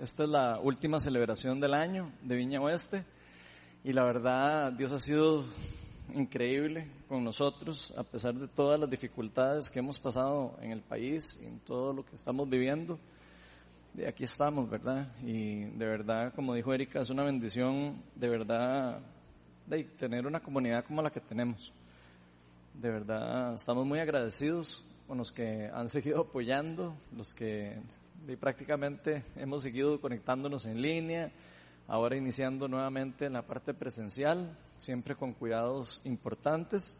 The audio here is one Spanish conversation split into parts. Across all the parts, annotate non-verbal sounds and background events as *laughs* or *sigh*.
esta es la última celebración del año de Viña Oeste y la verdad Dios ha sido increíble con nosotros a pesar de todas las dificultades que hemos pasado en el país y en todo lo que estamos viviendo. De aquí estamos, ¿verdad? Y de verdad, como dijo Erika, es una bendición de verdad de tener una comunidad como la que tenemos. De verdad, estamos muy agradecidos con los que han seguido apoyando, los que prácticamente hemos seguido conectándonos en línea, ahora iniciando nuevamente en la parte presencial, siempre con cuidados importantes.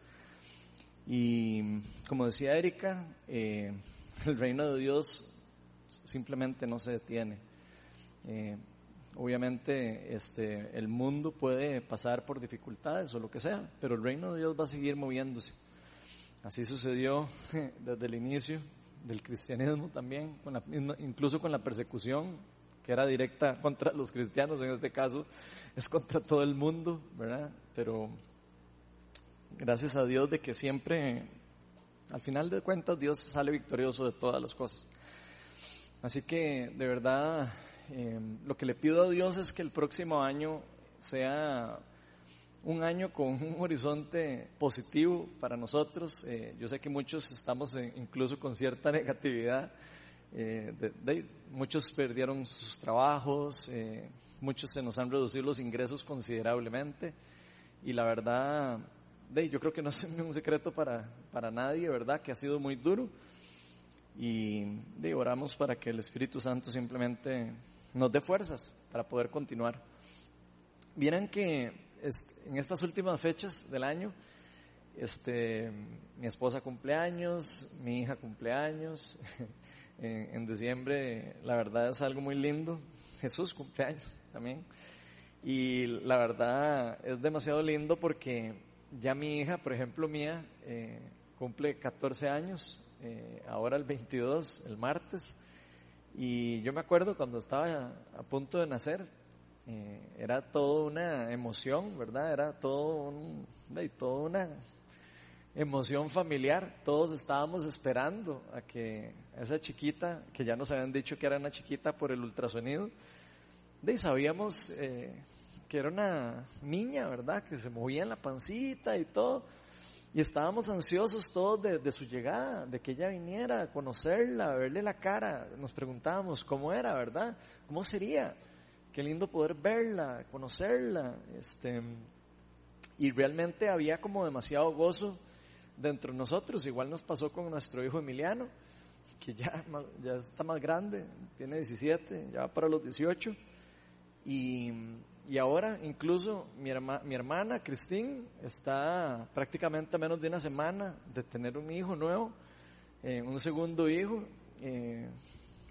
Y como decía Erika, eh, el reino de Dios simplemente no se detiene. Eh, obviamente este, el mundo puede pasar por dificultades o lo que sea, pero el reino de Dios va a seguir moviéndose. Así sucedió *laughs* desde el inicio del cristianismo también, con la, incluso con la persecución que era directa *laughs* contra los cristianos, en este caso es contra todo el mundo, ¿verdad? Pero gracias a Dios de que siempre, al final de cuentas, Dios sale victorioso de todas las cosas. Así que, de verdad, eh, lo que le pido a Dios es que el próximo año sea un año con un horizonte positivo para nosotros. Eh, yo sé que muchos estamos incluso con cierta *laughs* negatividad. Eh, muchos perdieron sus trabajos, eh, muchos se nos han reducido los ingresos considerablemente y la verdad, yo creo que no es *laughs* un secreto para, para nadie, ¿verdad? Que ha sido muy duro y oramos para que el Espíritu Santo simplemente nos dé fuerzas para poder continuar. Vieran que en estas últimas fechas del año, este, mi esposa cumpleaños, mi hija cumpleaños, *laughs* en, en, diciembre la verdad es algo muy lindo, Jesús cumpleaños también, y la verdad es demasiado lindo porque ya mi hija, por ejemplo mía, eh, cumple 14 años, eh, ahora el 22, el martes, y yo me acuerdo cuando estaba a punto de nacer, eh, era toda una emoción, ¿verdad? Era todo un, toda una emoción familiar. Todos estábamos esperando a que esa chiquita, que ya nos habían dicho que era una chiquita por el ultrasonido, de sabíamos eh, que era una niña, ¿verdad? Que se movía en la pancita y todo. Y estábamos ansiosos todos de, de, su llegada, de que ella viniera a conocerla, a verle la cara. Nos preguntábamos cómo era, ¿verdad? ¿Cómo sería? Qué lindo poder verla, conocerla. Este, y realmente había como demasiado gozo dentro de nosotros. Igual nos pasó con nuestro hijo Emiliano, que ya, ya está más grande, tiene 17, ya para los 18. Y, y ahora incluso mi, mi hermana Cristín está prácticamente a menos de una semana de tener un hijo nuevo, eh, un segundo hijo. Eh,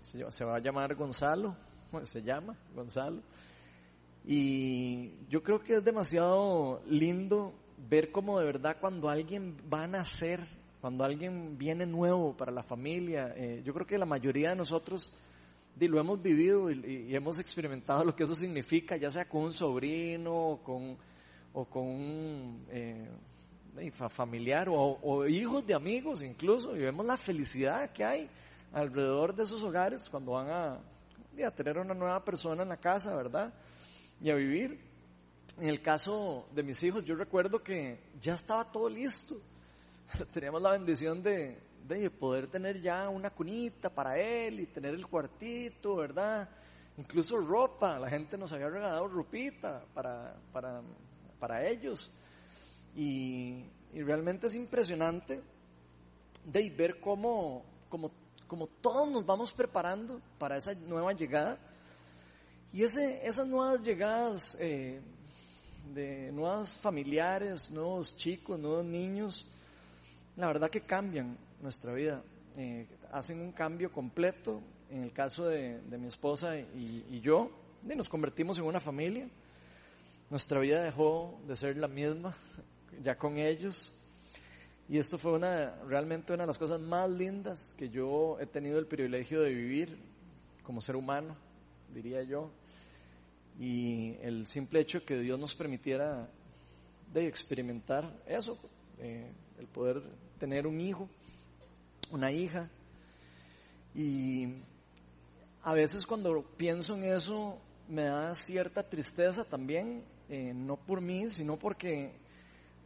se va a llamar Gonzalo, *laughs* se llama Gonzalo. Y yo creo que es demasiado lindo ver cómo de verdad cuando alguien va a nacer, cuando alguien viene nuevo para la familia, eh, yo creo que la mayoría de nosotros lo hemos vivido y, hemos experimentado lo que eso significa, ya sea con un sobrino o con, o con un eh, familiar o, o hijos de amigos incluso, y vemos la felicidad que hay alrededor de esos hogares cuando van a, a tener una nueva persona en la casa, ¿verdad? Y a vivir. En el caso de mis hijos, yo recuerdo que ya estaba todo listo. *laughs* Teníamos la bendición de, de poder tener ya una cunita para él y tener el cuartito, ¿verdad? Incluso ropa, la gente nos había regalado ropita para, para, para ellos. Y, y realmente es impresionante de ver cómo, cómo como todos nos vamos preparando para esa nueva llegada. Y ese, esas nuevas llegadas eh, de nuevos familiares, nuevos chicos, nuevos niños, la verdad que cambian nuestra vida, eh, hacen un cambio completo. En el caso de, mi esposa y, y yo, y nos convertimos en una familia. Nuestra vida dejó de ser la misma ya con ellos. Y esto fue una, realmente una de las cosas más lindas que yo he tenido el privilegio de vivir como ser humano, diría yo. Y el simple hecho que Dios nos permitiera de experimentar eso, eh, el poder tener un hijo, una hija. Y a veces cuando pienso en eso me da cierta tristeza también, eh, no por mí, sino porque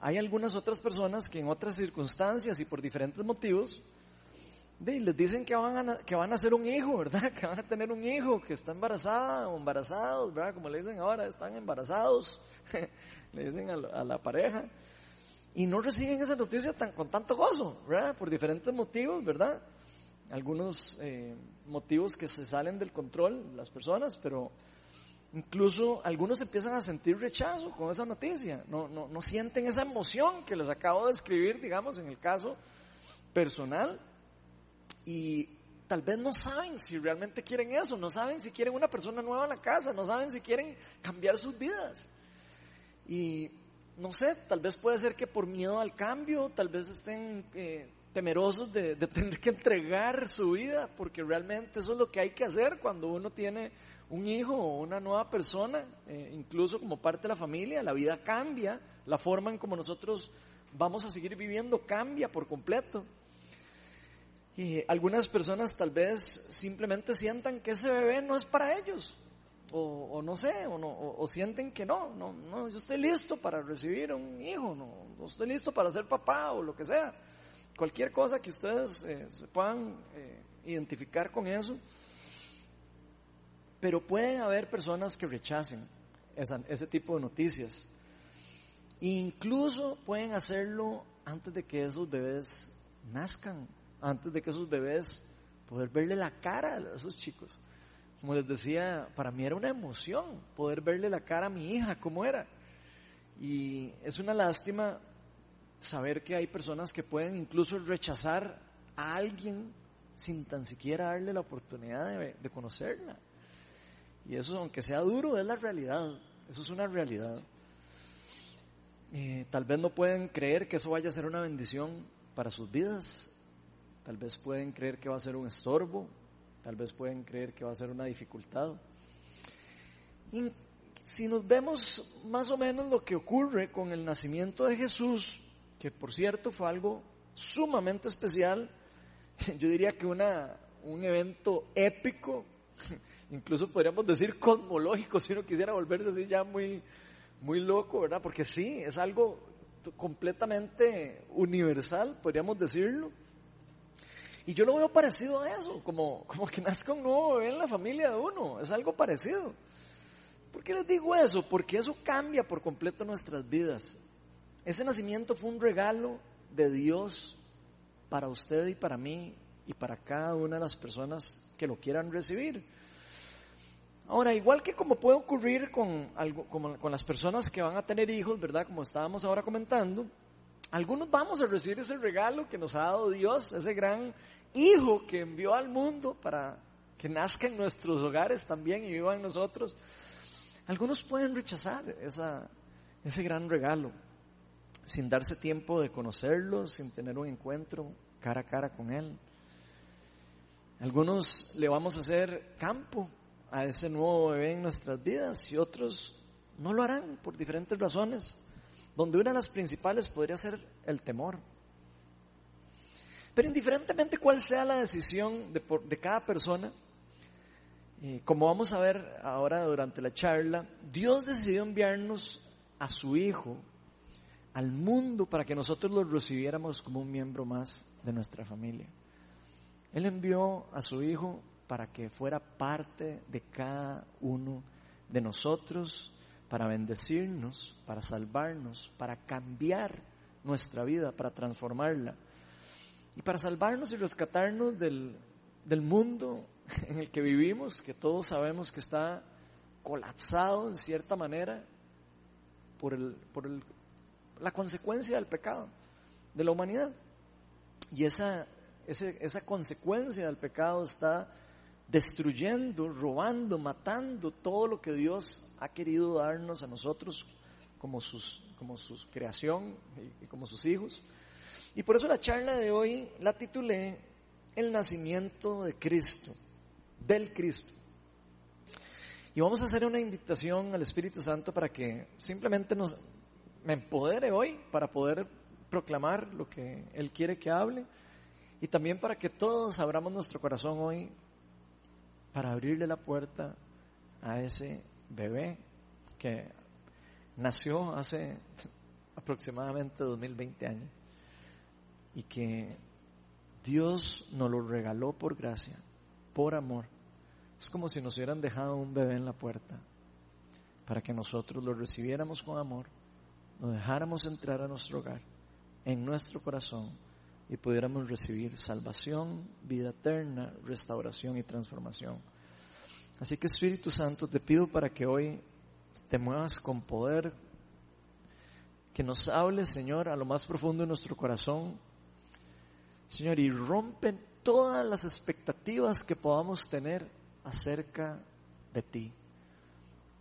hay algunas otras personas que en otras circunstancias y por diferentes motivos les dicen que van, a, que van a ser un hijo, ¿verdad? *laughs* Que van a tener un hijo, que está embarazada o embarazados, ¿verdad? Como le dicen ahora, están embarazados, *laughs* le dicen a, la pareja. Y no reciben esa noticia tan, con tanto gozo, ¿verdad? Por diferentes motivos, ¿verdad? Algunos eh, motivos que se salen del control, las personas, pero incluso algunos empiezan a sentir rechazo con esa noticia. No, no, no sienten esa emoción que les acabo de escribir, digamos, en el caso personal y tal vez no saben si realmente quieren eso, no saben si quieren una persona nueva en la casa, no saben si quieren cambiar sus vidas. Y no sé, tal vez puede ser que por miedo al cambio, tal vez estén eh, temerosos de, tener que entregar su vida, porque realmente eso es lo que hay que hacer cuando uno tiene un hijo o una nueva persona, eh, incluso como parte de la familia, la vida cambia, la forma en como nosotros vamos a seguir viviendo cambia por completo. Y algunas personas tal vez simplemente sientan que ese bebé no es para ellos, o, no sé, o, sienten que no, no, no, yo estoy listo para recibir un hijo, no, estoy listo para ser papá o lo que sea. Cualquier cosa que ustedes eh, se puedan eh, identificar con eso. Pero pueden haber personas que rechacen ese tipo de noticias. incluso pueden hacerlo antes de que esos bebés nazcan antes de que esos bebés, poder verle la cara a esos chicos. Como les decía, para mí era una emoción poder verle la cara a mi hija, cómo era. Y es una lástima saber que hay personas que pueden incluso rechazar a alguien sin tan siquiera darle la oportunidad de, conocerla. Y eso, aunque sea duro, es la realidad. Eso es una realidad. Tal vez no pueden creer que eso vaya a ser una bendición para sus vidas. Tal vez pueden creer que va a ser un estorbo, tal vez pueden creer que va a ser una dificultad. Y si nos vemos más o menos lo que ocurre con el nacimiento de Jesús, que por cierto fue algo sumamente especial, *laughs* yo diría que una, un evento épico, incluso podríamos decir cosmológico, si uno quisiera volverse así ya muy, muy loco, ¿verdad? Porque sí, es algo completamente universal, podríamos decirlo. Y yo lo veo parecido a eso, como, como que nazca un nuevo bebé en la familia de uno, es algo parecido. ¿Por qué les digo eso? Porque eso cambia por completo nuestras vidas. Ese nacimiento fue un regalo de Dios para usted y para mí y para cada una de las personas que lo quieran recibir. Ahora, igual que como puede ocurrir con, con las personas que van a tener hijos, ¿verdad? Como estábamos ahora comentando, algunos vamos a recibir ese regalo que nos ha dado Dios, ese gran hijo que envió al mundo para que nazca en nuestros hogares también y viva en nosotros. Algunos pueden rechazar esa, ese gran regalo sin darse tiempo de conocerlo, sin tener un encuentro cara a cara con él. Algunos le vamos a hacer campo a ese nuevo bebé en nuestras vidas y otros no lo harán por diferentes razones, donde una de las principales podría ser el temor. Pero indiferentemente cuál sea la decisión de, cada persona, eh, como vamos a ver ahora durante la charla, Dios decidió enviarnos a su Hijo al mundo para que nosotros lo recibiéramos como un miembro más de nuestra familia. Él envió a su Hijo para que fuera parte de cada uno de nosotros, para bendecirnos, para salvarnos, para cambiar nuestra vida, para transformarla. Y para salvarnos y rescatarnos del, mundo *laughs* en el que vivimos, que todos sabemos que está colapsado en cierta manera por, el, por el, la consecuencia del pecado de la humanidad. Y esa, esa consecuencia del pecado está destruyendo, robando, matando todo lo que Dios ha querido darnos a nosotros como, sus, como su creación y como sus hijos. Y por eso la charla de hoy la titulé El nacimiento de Cristo, del Cristo. Y vamos a hacer una invitación al Espíritu Santo para que simplemente nos me empodere hoy para poder proclamar lo que Él quiere que hable y también para que todos abramos nuestro corazón hoy para abrirle la puerta a ese bebé que nació hace aproximadamente 2020 años y que Dios nos lo regaló por gracia, por amor. Es como si nos hubieran dejado un bebé en la puerta para que nosotros lo recibiéramos con amor, lo dejáramos entrar a nuestro hogar, en nuestro corazón y pudiéramos recibir salvación, vida eterna, restauración y transformación. Así que Espíritu Santo, te pido para que hoy te muevas con poder, que nos hables, Señor, a lo más profundo de nuestro corazón, Señor, y rompen todas las expectativas que podamos tener acerca de ti.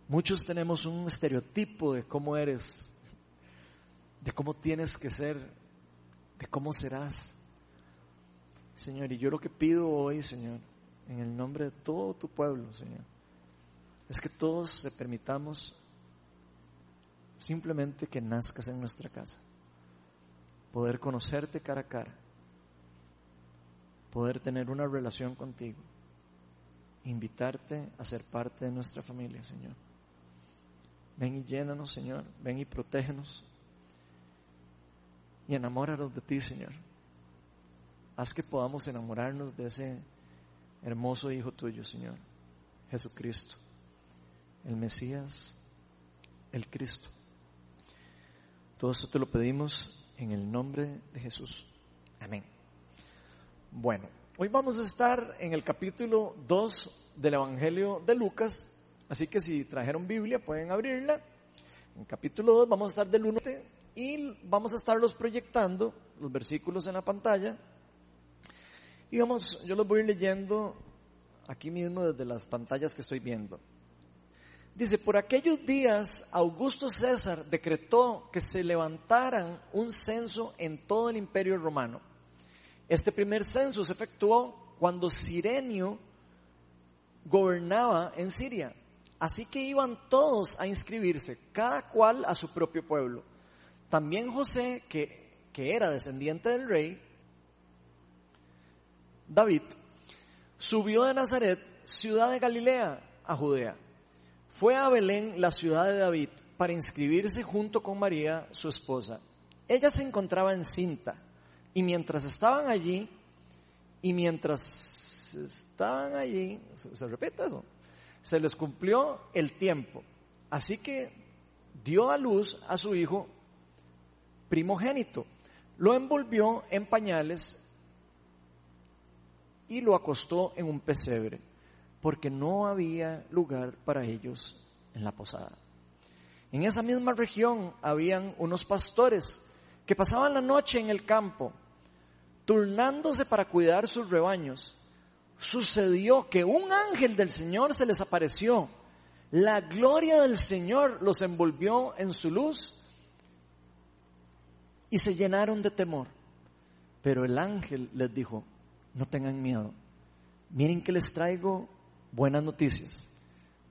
Muchos tenemos un estereotipo de cómo eres, de cómo tienes que ser, de cómo serás. Señor, y yo lo que pido hoy, Señor, en el nombre de todo tu pueblo, Señor, es que todos te permitamos simplemente que nazcas en nuestra casa, poder conocerte cara a cara, poder tener una relación contigo, invitarte a ser parte de nuestra familia, Señor. Ven y llénanos, Señor, ven y protégenos y enamóranos de ti, Señor. Haz que podamos enamorarnos de ese hermoso Hijo tuyo, Señor, Jesucristo, el Mesías, el Cristo. Todo esto te lo pedimos en el nombre de Jesús. Amén. Bueno, hoy vamos a estar en el capítulo 2 del Evangelio de Lucas, así que si trajeron Biblia pueden abrirla. En capítulo 2 vamos a estar del 1 y vamos a estarlos proyectando, los versículos en la pantalla, y vamos, yo los voy leyendo aquí mismo desde las pantallas que estoy viendo. Dice, por aquellos días Augusto César decretó que se levantaran un censo en todo el imperio romano. Este primer censo se efectuó cuando Sirenio gobernaba en Siria. Así que iban todos a inscribirse, cada cual a su propio pueblo. También José, que, que era descendiente del rey, David, subió de Nazaret, ciudad de Galilea, a Judea. Fue a Belén, la ciudad de David, para inscribirse junto con María, su esposa. Ella se encontraba encinta y mientras estaban allí, y mientras estaban allí, se, repite eso, se les cumplió el tiempo. Así que dio a luz a su hijo primogénito. Lo envolvió en pañales y lo acostó en un pesebre, porque no había lugar para ellos en la posada. En esa misma región habían unos pastores que pasaban la noche en el campo, turnándose para cuidar sus rebaños. Sucedió que un ángel del Señor se les apareció. La gloria del Señor los envolvió en su luz y se llenaron de temor. Pero el ángel les dijo, no tengan miedo. Miren que les traigo buenas noticias.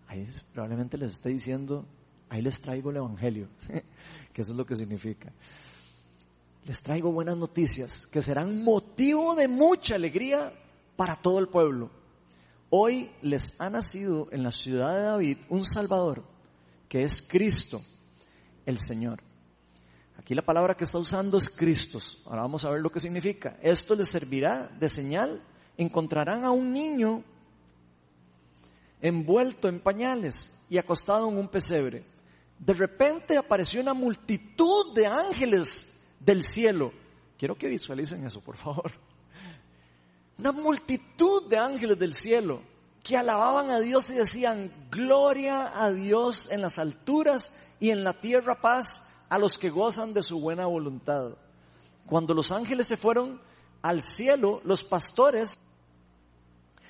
Ahí probablemente les esté diciendo, ahí les traigo el Evangelio, *laughs* que eso es lo que significa. Les traigo buenas noticias que serán motivo de mucha alegría para todo el pueblo. Hoy les ha nacido en la ciudad de David un Salvador, que es Cristo, el Señor. Aquí la palabra que está usando es Cristo. Ahora vamos a ver lo que significa. Esto les servirá de señal. Encontrarán a un niño envuelto en pañales y acostado en un pesebre. De repente apareció una multitud de ángeles del cielo. Quiero que visualicen eso, por favor. Una multitud de ángeles del cielo que alababan a Dios y decían, gloria a Dios en las alturas y en la tierra paz a los que gozan de su buena voluntad. Cuando los ángeles se fueron al cielo, los pastores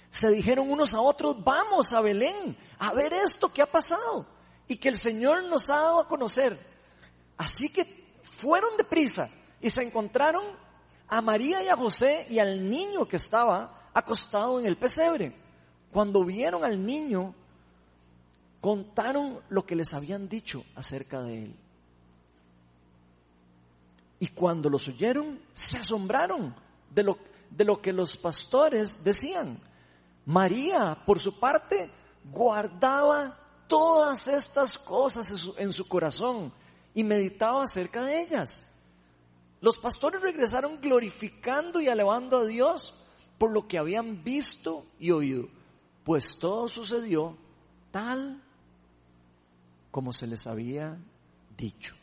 se dijeron unos a otros, vamos a Belén a ver esto que ha pasado y que el Señor nos ha dado a conocer. Así que fueron deprisa y se encontraron a María y a José y al niño que estaba acostado en el pesebre. Cuando vieron al niño, contaron lo que les habían dicho acerca de él. Y cuando los oyeron, se asombraron de lo, de lo que los pastores decían. María, por su parte, guardaba todas estas cosas en su, corazón y meditaba acerca de ellas. Los pastores regresaron glorificando y alabando a Dios por lo que habían visto y oído, pues todo sucedió tal como se les había dicho.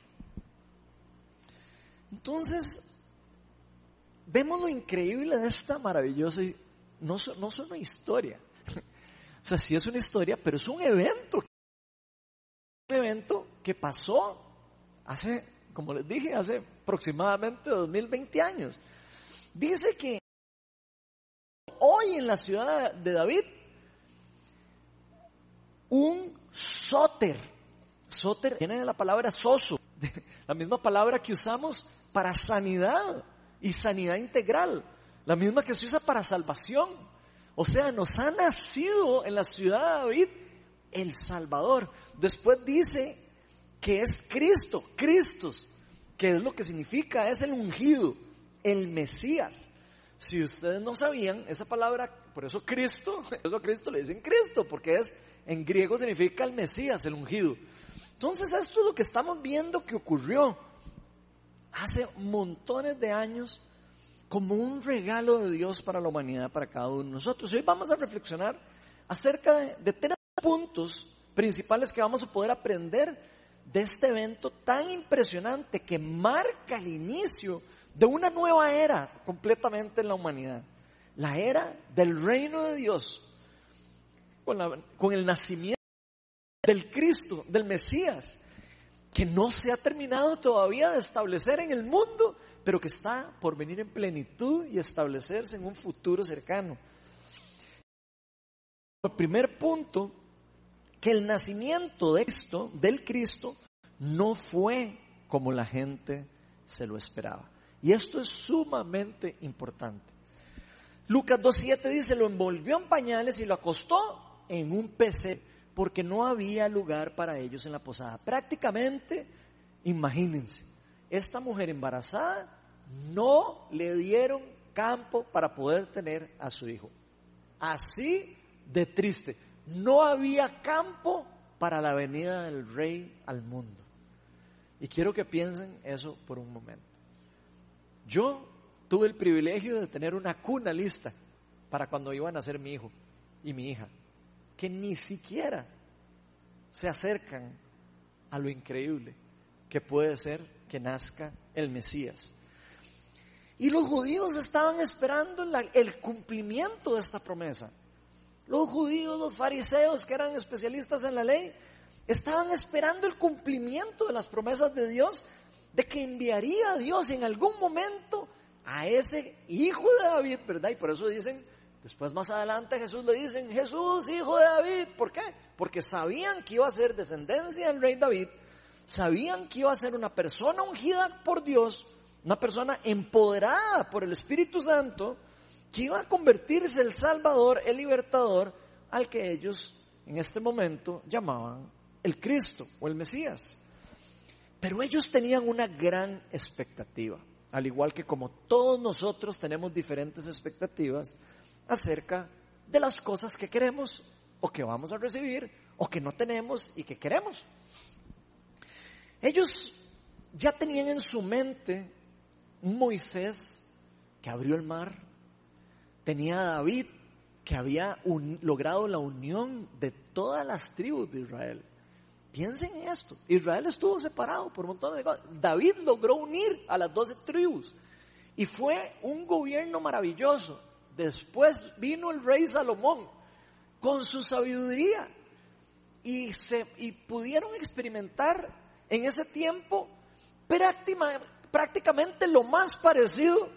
Entonces, vemos lo increíble de esta maravillosa, no, no es una historia, *laughs* o sea, sí es una historia, pero es un evento, un evento que pasó hace, como les dije, hace aproximadamente 2020 años. Dice que hoy en la ciudad de David, un sóter, sóter viene de la palabra soso, *laughs* la misma palabra que usamos para sanidad y sanidad integral, la misma que se usa para salvación. O sea, nos ha nacido en la ciudad de David el Salvador. Después dice que es Cristo, Cristos, que es lo que significa, es el ungido, el Mesías. Si ustedes no sabían, esa palabra, por eso Cristo, *laughs* eso Cristo le dicen Cristo, porque es, en griego significa el Mesías, el ungido. Entonces esto es lo que estamos viendo que ocurrió hace montones de años como un regalo de Dios para la humanidad, para cada uno de nosotros. Hoy vamos a reflexionar acerca de, de tres puntos principales que vamos a poder aprender de este evento tan impresionante que marca el inicio de una nueva era completamente en la humanidad. La era del reino de Dios, con, el nacimiento del Cristo, del Mesías, que no se ha terminado todavía de establecer en el mundo, pero que está por venir en plenitud y establecerse en un futuro cercano. El primer punto, que el nacimiento de Cristo, del Cristo, no fue como la gente se lo esperaba. Y esto es sumamente importante. Lucas 2.7 dice, lo envolvió en pañales y lo acostó en un PC porque no había lugar para ellos en la posada. Prácticamente, imagínense, esta mujer embarazada no le dieron campo para poder tener a su hijo. Así de triste. No había campo para la venida del rey al mundo. Y quiero que piensen eso por un momento. Yo tuve el privilegio de tener una cuna lista para cuando iban a ser mi hijo y mi hija, que ni siquiera se acercan a lo increíble que puede ser que nazca el Mesías. Y los judíos estaban esperando el cumplimiento de esta promesa. Los judíos, los fariseos, que eran especialistas en la ley, estaban esperando el cumplimiento de las promesas de Dios de que enviaría a Dios en algún momento a ese hijo de David, ¿verdad? Y por eso dicen, después más adelante Jesús le dicen, Jesús, hijo de David, ¿por qué? Porque sabían que iba a ser descendencia del rey David, sabían que iba a ser una persona ungida por Dios, una persona empoderada por el Espíritu Santo, que iba a convertirse el Salvador, el libertador, al que ellos en este momento llamaban el Cristo o el Mesías. Pero ellos tenían una gran expectativa, al igual que como todos nosotros tenemos diferentes expectativas acerca de las cosas que queremos o que vamos a recibir o que no tenemos y que queremos. Ellos ya tenían en su mente Moisés que abrió el mar, tenía a David que había logrado la unión de todas las tribus de Israel. Piensen en esto. Israel estuvo separado por un montón de cosas. David logró unir a las doce tribus. Y fue un gobierno maravilloso. Después vino el rey Salomón con su sabiduría. Y, se, y pudieron experimentar en ese tiempo prácticamente lo más parecido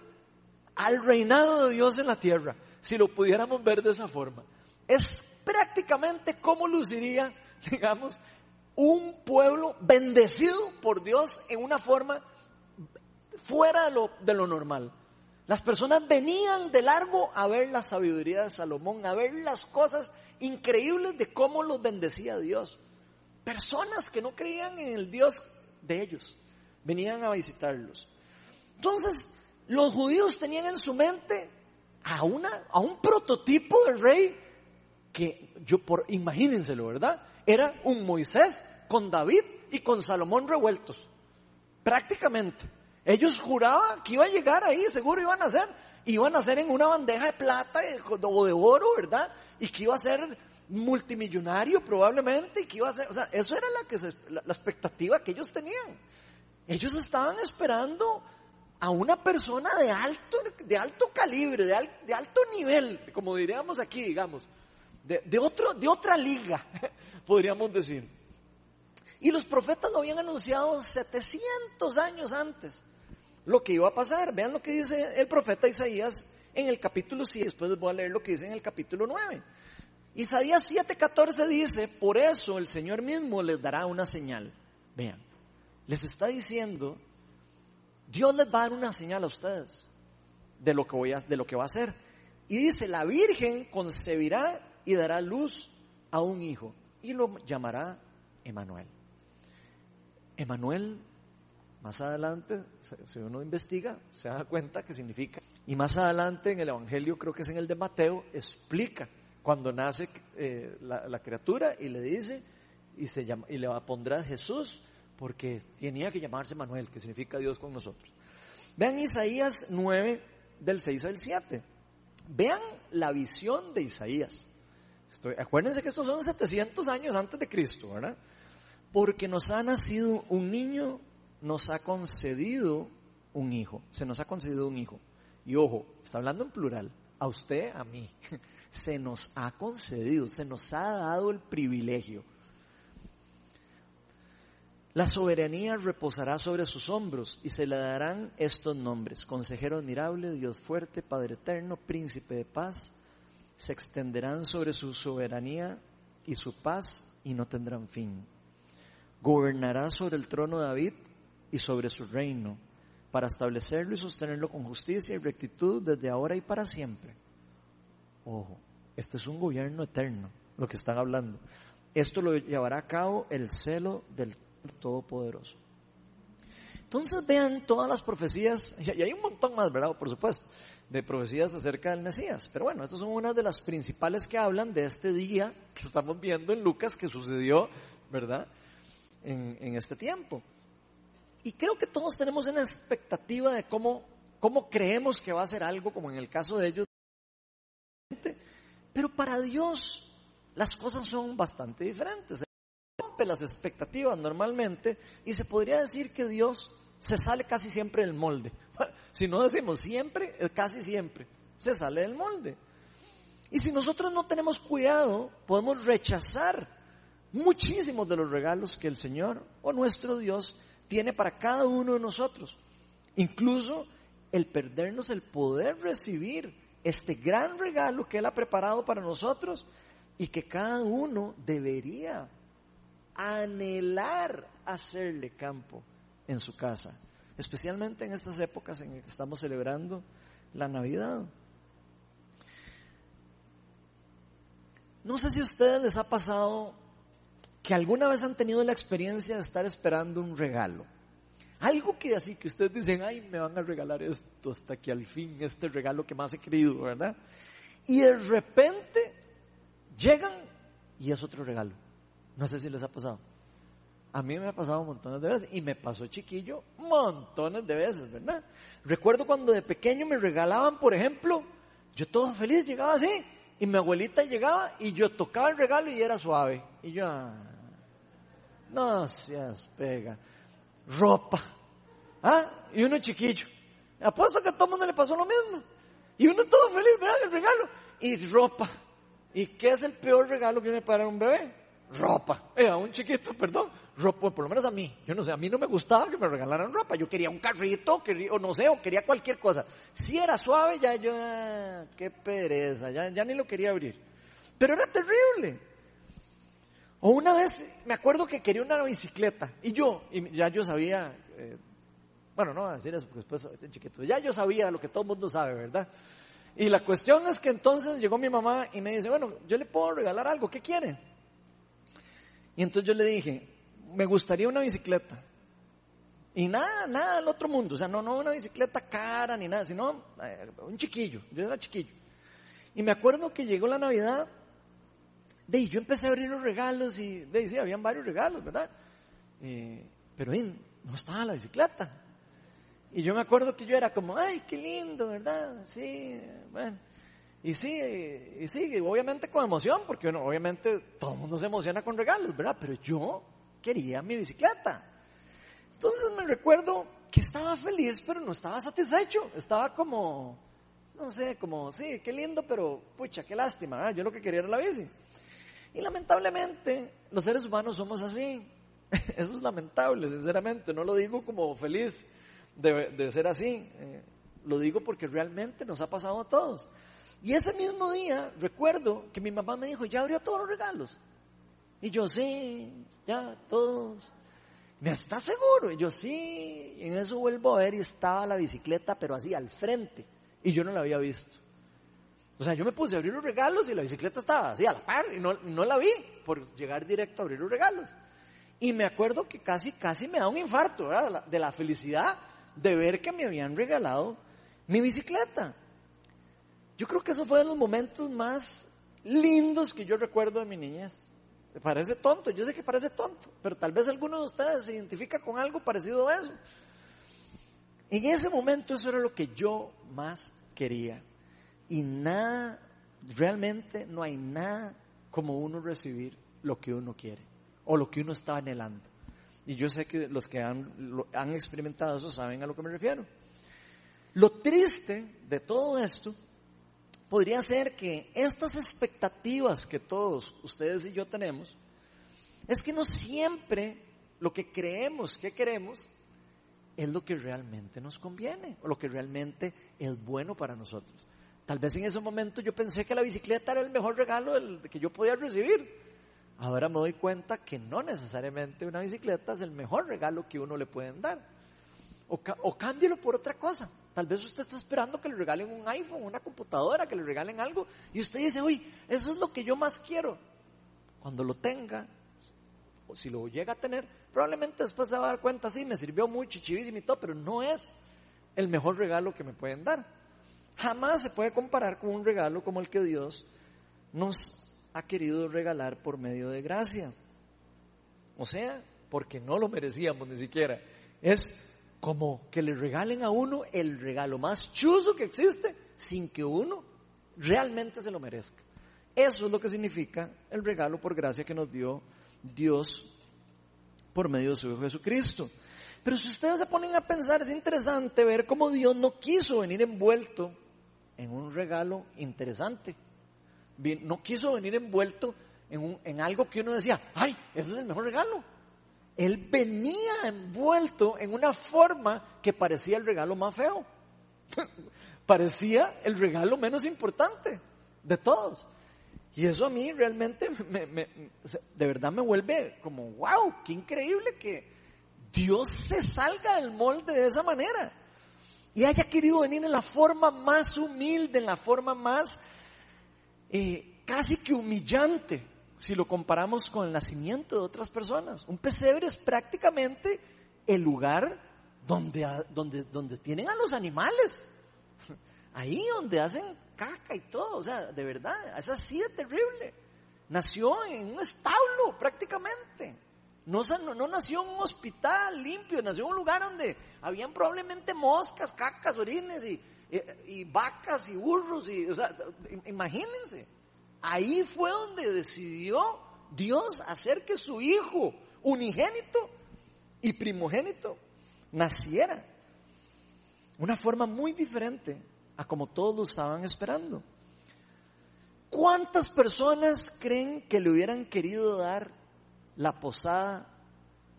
al reinado de Dios en la tierra. Si lo pudiéramos ver de esa forma. Es prácticamente como luciría, *laughs* digamos, un pueblo bendecido por Dios en una forma fuera de lo, de lo normal. Las personas venían de largo a ver la sabiduría de Salomón, a ver las cosas increíbles de cómo los bendecía Dios. Personas que no creían en el Dios de ellos, venían a visitarlos. Entonces, los judíos tenían en su mente a, una, a un prototipo del rey que yo por, imagínenselo, ¿verdad? Era un Moisés con David y con Salomón revueltos. Prácticamente. Ellos juraban que iba a llegar ahí, seguro iban a ser, iban a ser en una bandeja de plata o de oro, ¿verdad? Y que iba a ser multimillonario probablemente y que iba a ser, o sea, eso era la, que la, expectativa que ellos tenían. Ellos estaban esperando a una persona de alto, de alto calibre, de, de alto nivel, como diríamos aquí, digamos, de, de, otro, de otra liga, *laughs* podríamos decir. Y los profetas lo habían anunciado 700 años antes, lo que iba a pasar. Vean lo que dice el profeta Isaías en el capítulo 6, después voy a leer lo que dice en el capítulo 9. Isaías 7:14 dice, por eso el Señor mismo les dará una señal. Vean, les está diciendo, Dios les va a dar una señal a ustedes de lo que, voy a, de lo que va a hacer. Y dice, la Virgen concebirá y dará luz a un hijo y lo llamará Emanuel. Emanuel, más adelante, si uno investiga, se da cuenta que significa. Y más adelante en el Evangelio, creo que es en el de Mateo, explica cuando nace eh, la, criatura y le dice, y, se llama, y le pondrá Jesús, porque tenía que llamarse Manuel, que significa Dios con nosotros. Vean Isaías 9, del 6 al 7. Vean la visión de Isaías. acuérdense que estos son 700 años antes de Cristo, ¿verdad? Porque nos ha nacido un niño, nos ha concedido un hijo. Se nos ha concedido un hijo. Y ojo, está hablando en plural. A usted, a mí. *laughs* se nos ha concedido, se nos ha dado el privilegio. La soberanía reposará sobre sus hombros y se le darán estos nombres. Consejero admirable, Dios fuerte, Padre eterno, príncipe de paz. Se extenderán sobre su soberanía y su paz y no tendrán fin. Gobernará sobre el trono de David y sobre su reino, para establecerlo y sostenerlo con justicia y rectitud desde ahora y para siempre. Ojo, este es un gobierno eterno, lo que están hablando. Esto lo llevará a cabo el celo del Todopoderoso. Entonces vean todas las profecías, *laughs* y hay un montón más, ¿verdad? Por supuesto, de profecías acerca del Mesías. Pero bueno, estas son unas de las principales que hablan de este día que estamos viendo en Lucas que sucedió, ¿verdad? En, en este tiempo. Y creo que todos tenemos una expectativa de cómo, cómo creemos que va a ser algo, como en el caso de ellos. Pero para Dios las cosas son bastante diferentes. Rompe las expectativas normalmente y se podría decir que Dios se sale casi siempre del molde. *laughs* Si no decimos siempre, casi siempre se sale del molde. Y si nosotros no tenemos cuidado, podemos rechazar muchísimos de los regalos que el Señor o nuestro Dios tiene para cada uno de nosotros. Incluso el perdernos el poder recibir este gran regalo que Él ha preparado para nosotros y que cada uno debería anhelar hacerle campo en su casa, especialmente en estas épocas en que estamos celebrando la Navidad. No sé si a ustedes les ha pasado que alguna vez han tenido la experiencia de estar esperando un regalo. Algo que así que ustedes dicen, ay, me van a regalar esto hasta que al fin este regalo que más he querido, ¿verdad? Y de repente llegan y es otro regalo. No sé si les ha pasado. A mí me ha pasado montones de veces y me pasó chiquillo montones de veces, ¿verdad? Recuerdo cuando de pequeño me regalaban, por ejemplo, yo todo feliz llegaba así y mi abuelita llegaba y yo tocaba el regalo y era suave. Y yo, ah, no seas pega ropa. ¿Ah? Y uno chiquillo. Apuesto que a todo mundo le pasó lo mismo. Y uno todo feliz, ¿verdad? El regalo. Y ropa. ¿Y qué es el peor regalo que viene para un bebé? Ropa. Eh, a un chiquito, perdón. Ropa, por lo menos a mí. Yo no sé, a mí no me gustaba que me regalaran ropa. Yo quería un carrito, quería, o no sé, o quería cualquier cosa. Si era suave, ya yo, qué pereza, ya, ya ni lo quería abrir. Pero era terrible. O una vez me acuerdo que quería una bicicleta y yo, y ya yo sabía, eh, bueno, no voy a decir eso porque después chiquito, ya yo sabía lo que todo el mundo sabe, ¿verdad? Y la cuestión es que entonces llegó mi mamá y me dice, bueno, yo le puedo regalar algo, ¿qué quiere? Y entonces yo le dije, me gustaría una bicicleta. Y nada, nada del otro mundo, o sea, no, no una bicicleta cara ni nada, sino eh, un chiquillo, yo era chiquillo. Y me acuerdo que llegó la Navidad de ahí yo empecé a abrir los regalos y de ahí sí, habían varios regalos, ¿verdad? Eh, pero ahí no estaba la bicicleta. Y yo me acuerdo que yo era como, ay, qué lindo, ¿verdad? Sí, bueno. Y sí, y sí, obviamente con emoción, porque bueno, obviamente todo mundo se emociona con regalos, ¿verdad? Pero yo quería mi bicicleta. Entonces me recuerdo que estaba feliz, pero no estaba satisfecho. Estaba como, no sé, como, sí, qué lindo, pero pucha, qué lástima, ¿verdad? Yo lo que quería era la bici. Y lamentablemente, los seres humanos somos así. *laughs* Eso es lamentable, sinceramente. No lo digo como feliz de, ser así. Eh, lo digo porque realmente nos ha pasado a todos. Y ese mismo día recuerdo que mi mamá me dijo, ya abrió todos los regalos. Y yo, sí, ya, todos. ¿Me está seguro? Y yo, sí. Y en eso vuelvo a ver y estaba la bicicleta, pero así al frente. Y yo no la había visto. O sea, yo me puse a abrir los regalos y la bicicleta estaba así a la par y no, no la vi por llegar directo a abrir los regalos. Y me acuerdo que casi, casi me da un infarto, ¿verdad? De la felicidad de ver que me habían regalado mi bicicleta. Yo creo que eso fue de los momentos más lindos que yo recuerdo de mi niñez. Me parece tonto, yo sé que parece tonto, pero tal vez alguno de ustedes se identifica con algo parecido a eso. En ese momento eso era lo que yo más quería. Y nada, realmente no hay nada como uno recibir lo que uno quiere o lo que uno está anhelando. Y yo sé que los que han, han experimentado eso saben a lo que me refiero. Lo triste de todo esto podría ser que estas expectativas que todos ustedes y yo tenemos, es que no siempre lo que creemos que queremos es lo que realmente nos conviene o lo que realmente es bueno para nosotros. Tal vez en ese momento yo pensé que la bicicleta era el mejor regalo que yo podía recibir. Ahora me doy cuenta que no necesariamente una bicicleta es el mejor regalo que uno le pueden dar. O, o cámbielo por otra cosa. Tal vez usted está esperando que le regalen un iPhone, una computadora, que le regalen algo. Y usted dice, uy, eso es lo que yo más quiero. Cuando lo tenga, o si lo llega a tener, probablemente después se va a dar cuenta, sí, me sirvió mucho, chivísimo y todo, pero no es el mejor regalo que me pueden dar. Jamás se puede comparar con un regalo como el que Dios nos ha querido regalar por medio de gracia. O sea, porque no lo merecíamos ni siquiera. Es como que le regalen a uno el regalo más chuzo que existe sin que uno realmente se lo merezca. Eso es lo que significa el regalo por gracia que nos dio Dios por medio de su Hijo Jesucristo. Pero si ustedes se ponen a pensar, es interesante ver cómo Dios no quiso venir envuelto en un regalo interesante no quiso venir envuelto en, algo que uno decía, ay, ese es el mejor regalo. Él venía envuelto en una forma que parecía el regalo más feo. *laughs* parecía el regalo menos importante de todos. Y eso a mí realmente de verdad me vuelve como, wow, qué increíble que Dios se salga del molde de esa manera. Y haya querido venir en la forma más humilde, en la forma más eh, casi que humillante si lo comparamos con el nacimiento de otras personas. Un pesebre es prácticamente el lugar donde, donde, tienen a los animales. *laughs* Ahí donde hacen caca y todo. O sea, de verdad, es así de terrible. Nació en un establo prácticamente. No, nació en un hospital limpio, nació en un lugar donde habían probablemente moscas, cacas, orines y, y, vacas y burros, y, o sea, imagínense. Ahí fue donde decidió Dios hacer que su hijo unigénito y primogénito naciera. Una forma muy diferente a como todos lo estaban esperando. ¿Cuántas personas creen que le hubieran querido dar la posada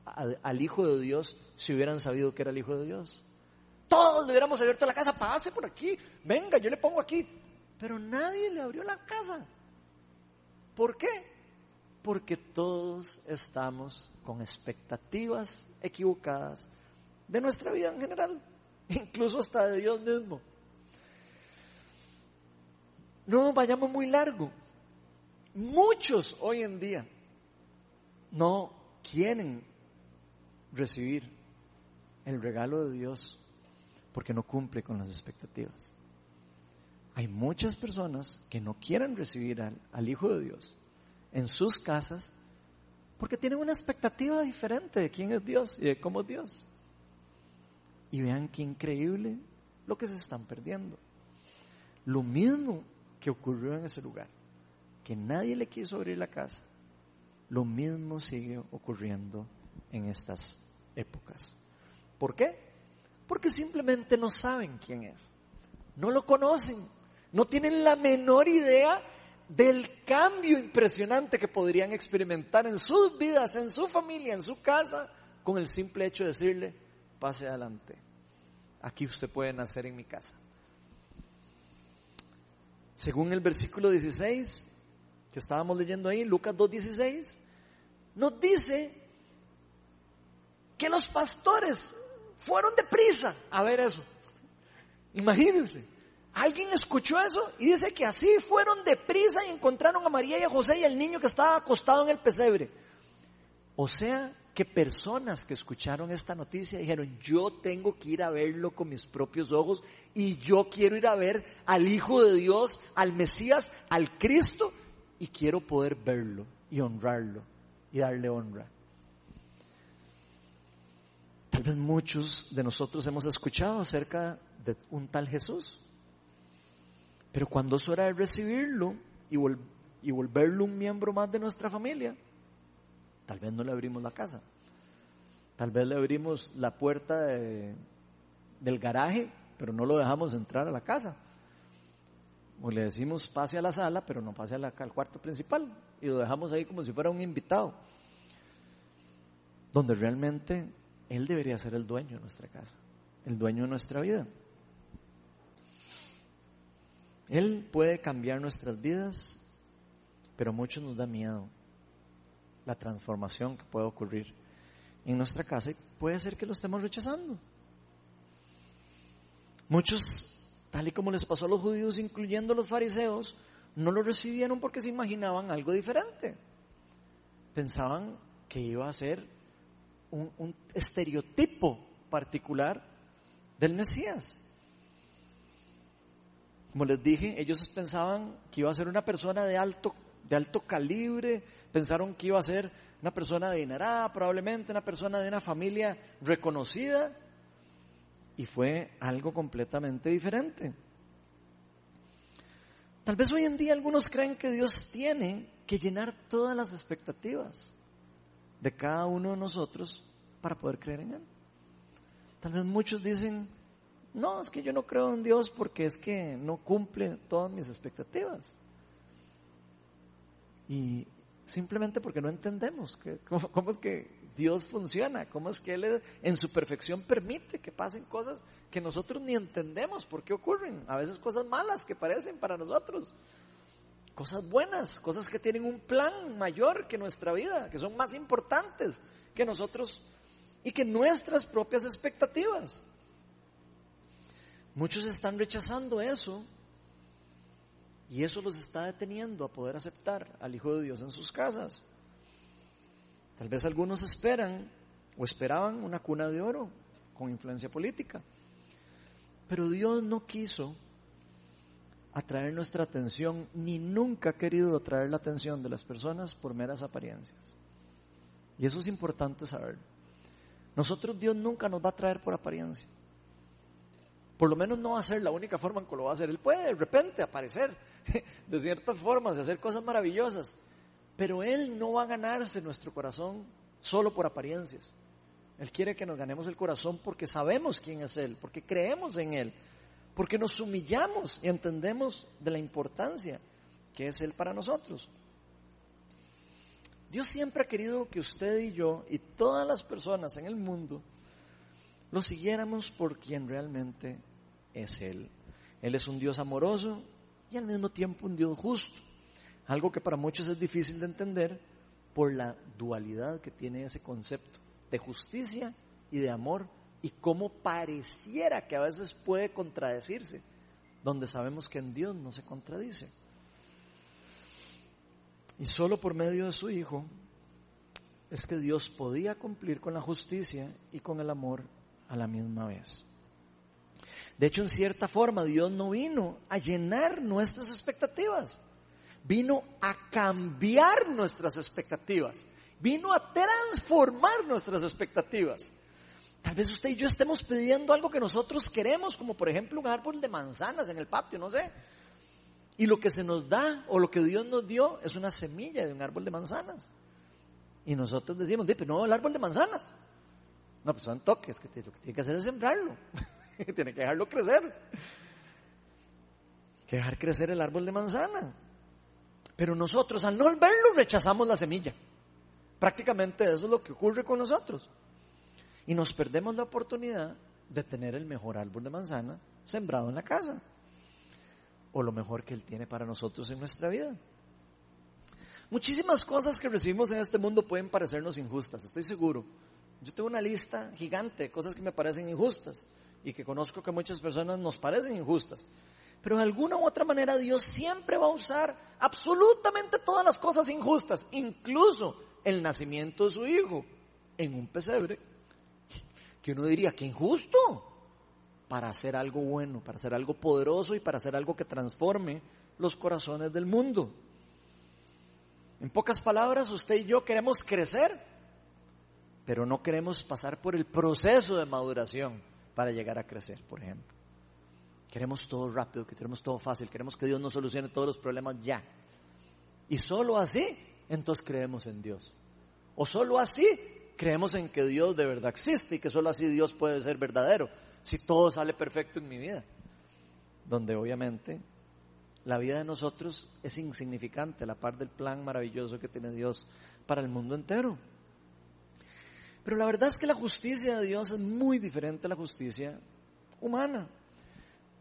al Hijo de Dios si hubieran sabido que era el Hijo de Dios? Todos le hubiéramos abierto la casa, pase por aquí, venga, yo le pongo aquí. Pero nadie le abrió la casa. ¿Por qué? Porque todos estamos con expectativas equivocadas de nuestra vida en general, *laughs* incluso hasta de Dios mismo. No vayamos muy largo. Muchos hoy en día no quieren recibir el regalo de Dios porque no cumple con las expectativas. Hay muchas personas que no quieren recibir al, Hijo de Dios en sus casas porque tienen una expectativa diferente de quién es Dios y de cómo es Dios. Y vean qué increíble lo que se están perdiendo. Lo mismo que ocurrió en ese lugar, que nadie le quiso abrir la casa, lo mismo sigue ocurriendo en estas épocas. ¿Por qué? Porque simplemente no saben quién es, no lo conocen, no tienen la menor idea del cambio impresionante que podrían experimentar en sus vidas, en su familia, en su casa, con el simple hecho de decirle, pase adelante, aquí usted puede nacer en mi casa. Según el versículo 16 que estábamos leyendo ahí, Lucas 2.16, nos dice que los pastores fueron deprisa a ver eso. Imagínense, alguien escuchó eso y dice que así fueron deprisa y encontraron a María y a José y al niño que estaba acostado en el pesebre. O sea, que personas que escucharon esta noticia dijeron, yo tengo que ir a verlo con mis propios ojos y yo quiero ir a ver al Hijo de Dios, al Mesías, al Cristo y quiero poder verlo y honrarlo y darle honra. Tal vez muchos de nosotros hemos escuchado acerca de un tal Jesús, pero cuando es hora de recibirlo y, y volverlo un miembro más de nuestra familia, Tal vez no le abrimos la casa. Tal vez le abrimos la puerta del garaje, pero no lo dejamos entrar a la casa. O le decimos pase a la sala, pero no pase al cuarto principal. Y lo dejamos ahí como si fuera un invitado. Donde realmente Él debería ser el dueño de nuestra casa, el dueño de nuestra vida. Él puede cambiar nuestras vidas, pero mucho nos da miedo la transformación que puede ocurrir en nuestra casa y puede ser que lo estemos rechazando. Muchos, tal y como les pasó a los judíos, incluyendo los fariseos, no lo recibieron porque se imaginaban algo diferente. Pensaban que iba a ser un, estereotipo particular del Mesías. Como les dije, ellos pensaban que iba a ser una persona de alto, de alto calibre, pensaron que iba a ser una persona adinerada, probablemente una persona de una familia reconocida, y fue algo completamente diferente. Tal vez hoy en día algunos creen que Dios tiene que llenar todas las expectativas de cada uno de nosotros para poder creer en Él. Tal vez muchos dicen, no, es que yo no creo en Dios porque es que no cumple todas mis expectativas. Y simplemente porque no entendemos *laughs* cómo, es que Dios funciona, cómo es que Él en su perfección permite que pasen cosas que nosotros ni entendemos por qué ocurren. A veces cosas malas que parecen para nosotros, cosas buenas, cosas que tienen un plan mayor que nuestra vida, que son más importantes que nosotros y que nuestras propias expectativas. Muchos están rechazando eso y eso los está deteniendo a poder aceptar al Hijo de Dios en sus casas. Tal vez algunos esperan o esperaban una cuna de oro con influencia política. Pero Dios no quiso atraer nuestra atención ni nunca ha querido atraer la atención de las personas por meras apariencias. Y eso es importante saber. Nosotros Dios nunca nos va a traer por apariencia. Por lo menos no va a ser la única forma en que lo va a hacer. Él puede de repente aparecer *laughs* de ciertas formas, de hacer cosas maravillosas. Pero Él no va a ganarse nuestro corazón solo por apariencias. Él quiere que nos ganemos el corazón porque sabemos quién es Él, porque creemos en Él, porque nos humillamos y entendemos de la importancia que es Él para nosotros. Dios siempre ha querido que usted y yo y todas las personas en el mundo lo siguiéramos por quien realmente es Él. Él es un Dios amoroso, y al mismo tiempo un Dios justo. Algo que para muchos es difícil de entender por la dualidad que tiene ese concepto de justicia y de amor y cómo pareciera que a veces puede contradecirse, donde sabemos que en Dios no se contradice. Y solo por medio de su Hijo es que Dios podía cumplir con la justicia y con el amor a la misma vez. De hecho, en cierta forma, Dios no vino a llenar nuestras expectativas. Vino a cambiar nuestras expectativas, vino a transformar nuestras expectativas. Tal vez usted y yo estemos pidiendo algo que nosotros queremos, como por ejemplo un árbol de manzanas en el patio, no sé. Y lo que se nos da o lo que Dios nos dio es una semilla de un árbol de manzanas. Y nosotros decimos, pero no, el árbol de manzanas. No, pues son toques, que lo que tiene que hacer es sembrarlo. *laughs* tiene que dejarlo crecer. Que dejar crecer el árbol de manzana. Pero nosotros al no verlo rechazamos la semilla. Prácticamente eso es lo que ocurre con nosotros. Y nos perdemos la oportunidad de tener el mejor árbol de manzana sembrado en la casa o lo mejor que Él tiene para nosotros en nuestra vida. Muchísimas cosas que recibimos en este mundo pueden parecernos injustas, estoy seguro. Yo tengo una lista gigante de cosas que me parecen injustas y que conozco que muchas personas nos parecen injustas. Pero de alguna u otra manera Dios siempre va a usar absolutamente todas las cosas injustas, incluso el nacimiento de su hijo en un pesebre, que uno diría que injusto para hacer algo bueno, para hacer algo poderoso y para hacer algo que transforme los corazones del mundo. En pocas palabras, usted y yo queremos crecer, pero no queremos pasar por el proceso de maduración para llegar a crecer, por ejemplo. Queremos todo rápido, que queremos todo fácil, queremos que Dios nos solucione todos los problemas ya. Y solo así, entonces creemos en Dios. O solo así creemos en que Dios de verdad existe y que solo así Dios puede ser verdadero si todo sale perfecto en mi vida? Donde obviamente la vida de nosotros es insignificante a la par del plan maravilloso que tiene Dios para el mundo entero. Pero la verdad es que la justicia de Dios es muy diferente a la justicia humana.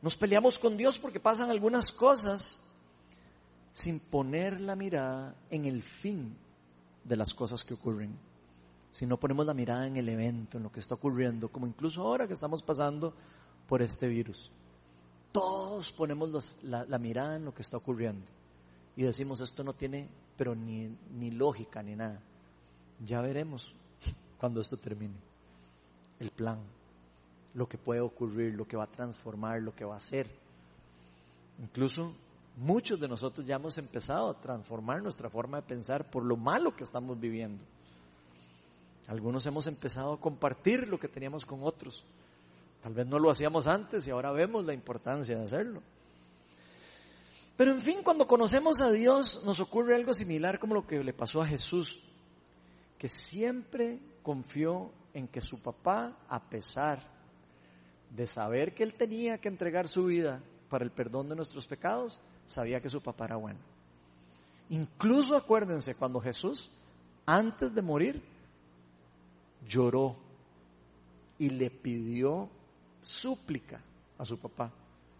Nos peleamos con Dios porque pasan algunas cosas sin poner la mirada en el fin de las cosas que ocurren si no ponemos la mirada en el evento, en lo que está ocurriendo, como incluso ahora que estamos pasando por este virus. Todos ponemos la, la, mirada en lo que está ocurriendo y decimos esto no tiene, pero ni, ni lógica ni nada. Ya veremos *laughs* cuando esto termine. El plan, lo que puede ocurrir, lo que va a transformar, lo que va a hacer. Incluso muchos de nosotros ya hemos empezado a transformar nuestra forma de pensar por lo malo que estamos viviendo. Algunos hemos empezado a compartir lo que teníamos con otros. Tal vez no lo hacíamos antes y ahora vemos la importancia de hacerlo. Pero en fin, cuando conocemos a Dios nos ocurre algo similar como lo que le pasó a Jesús, que siempre confió en que su papá, a pesar de saber que él tenía que entregar su vida para el perdón de nuestros pecados, sabía que su papá era bueno. Incluso acuérdense cuando Jesús, antes de morir, lloró y le pidió súplica a su papá.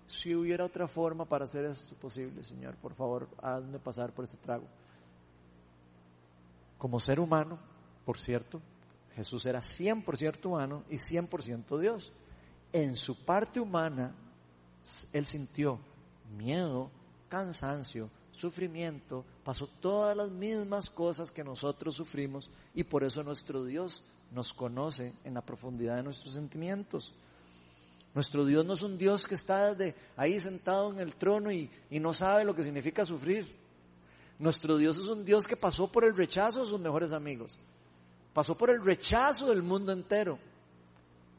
Si hubiera otra forma para hacer esto posible, Señor, por favor, hazme pasar por este trago. Como ser humano, por cierto, Jesús era 100% humano y 100% Dios. En su parte humana, él sintió miedo, cansancio, sufrimiento, pasó todas las mismas cosas que nosotros sufrimos y por eso nuestro Dios nos conoce en la profundidad de nuestros sentimientos. Nuestro Dios no es un Dios que está de ahí sentado en el trono y, y no sabe lo que significa sufrir. Nuestro Dios es un Dios que pasó por el rechazo de sus mejores amigos. Pasó por el rechazo del mundo entero.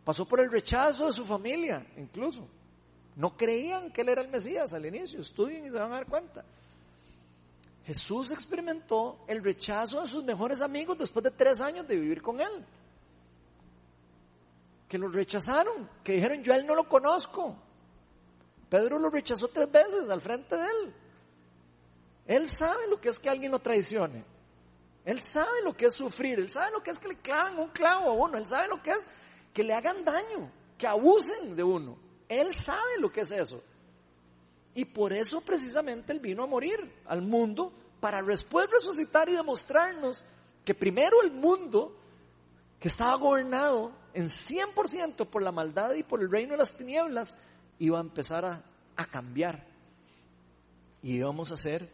Pasó por el rechazo de su familia, incluso. No creían que Él era el Mesías al inicio. Estudien y se van a dar cuenta. Jesús experimentó el rechazo de sus mejores amigos después de tres años de vivir con Él que lo rechazaron, que dijeron yo a él no lo conozco. Pedro lo rechazó tres veces al frente de él. Él sabe lo que es que alguien lo traicione. Él sabe lo que es sufrir. Él sabe lo que es que le claven un clavo a uno. Él sabe lo que es que le hagan daño, que abusen de uno. Él sabe lo que es eso. Y por eso precisamente Él vino a morir al mundo para después resucitar y demostrarnos que primero el mundo que estaba gobernado en 100% por la maldad y por el reino de las tinieblas, iba a empezar a, a cambiar. Y íbamos a ser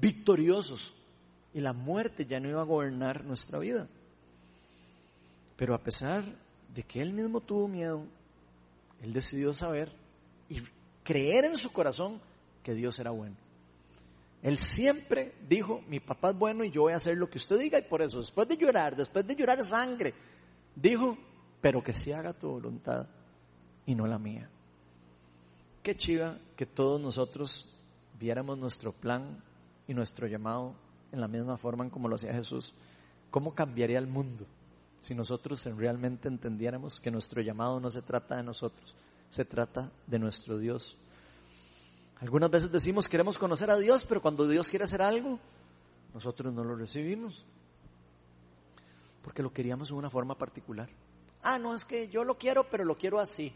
victoriosos. Y la muerte ya no iba a gobernar nuestra vida. Pero a pesar de que él mismo tuvo miedo, él decidió saber y creer en su corazón que Dios era bueno. Él siempre dijo, mi papá es bueno y yo voy a hacer lo que usted diga y por eso, después de llorar, después de llorar sangre, dijo, pero que se haga tu voluntad y no la mía. Qué chiva que todos nosotros viéramos nuestro plan y nuestro llamado en la misma forma en como lo hacía Jesús. ¿Cómo cambiaría el mundo si nosotros realmente entendiéramos que nuestro llamado no se trata de nosotros, se trata de nuestro Dios? Algunas veces decimos queremos conocer a Dios, pero cuando Dios quiere hacer algo, nosotros no lo recibimos. Porque lo queríamos de una forma particular. Ah, no, es que yo lo quiero, pero lo quiero así.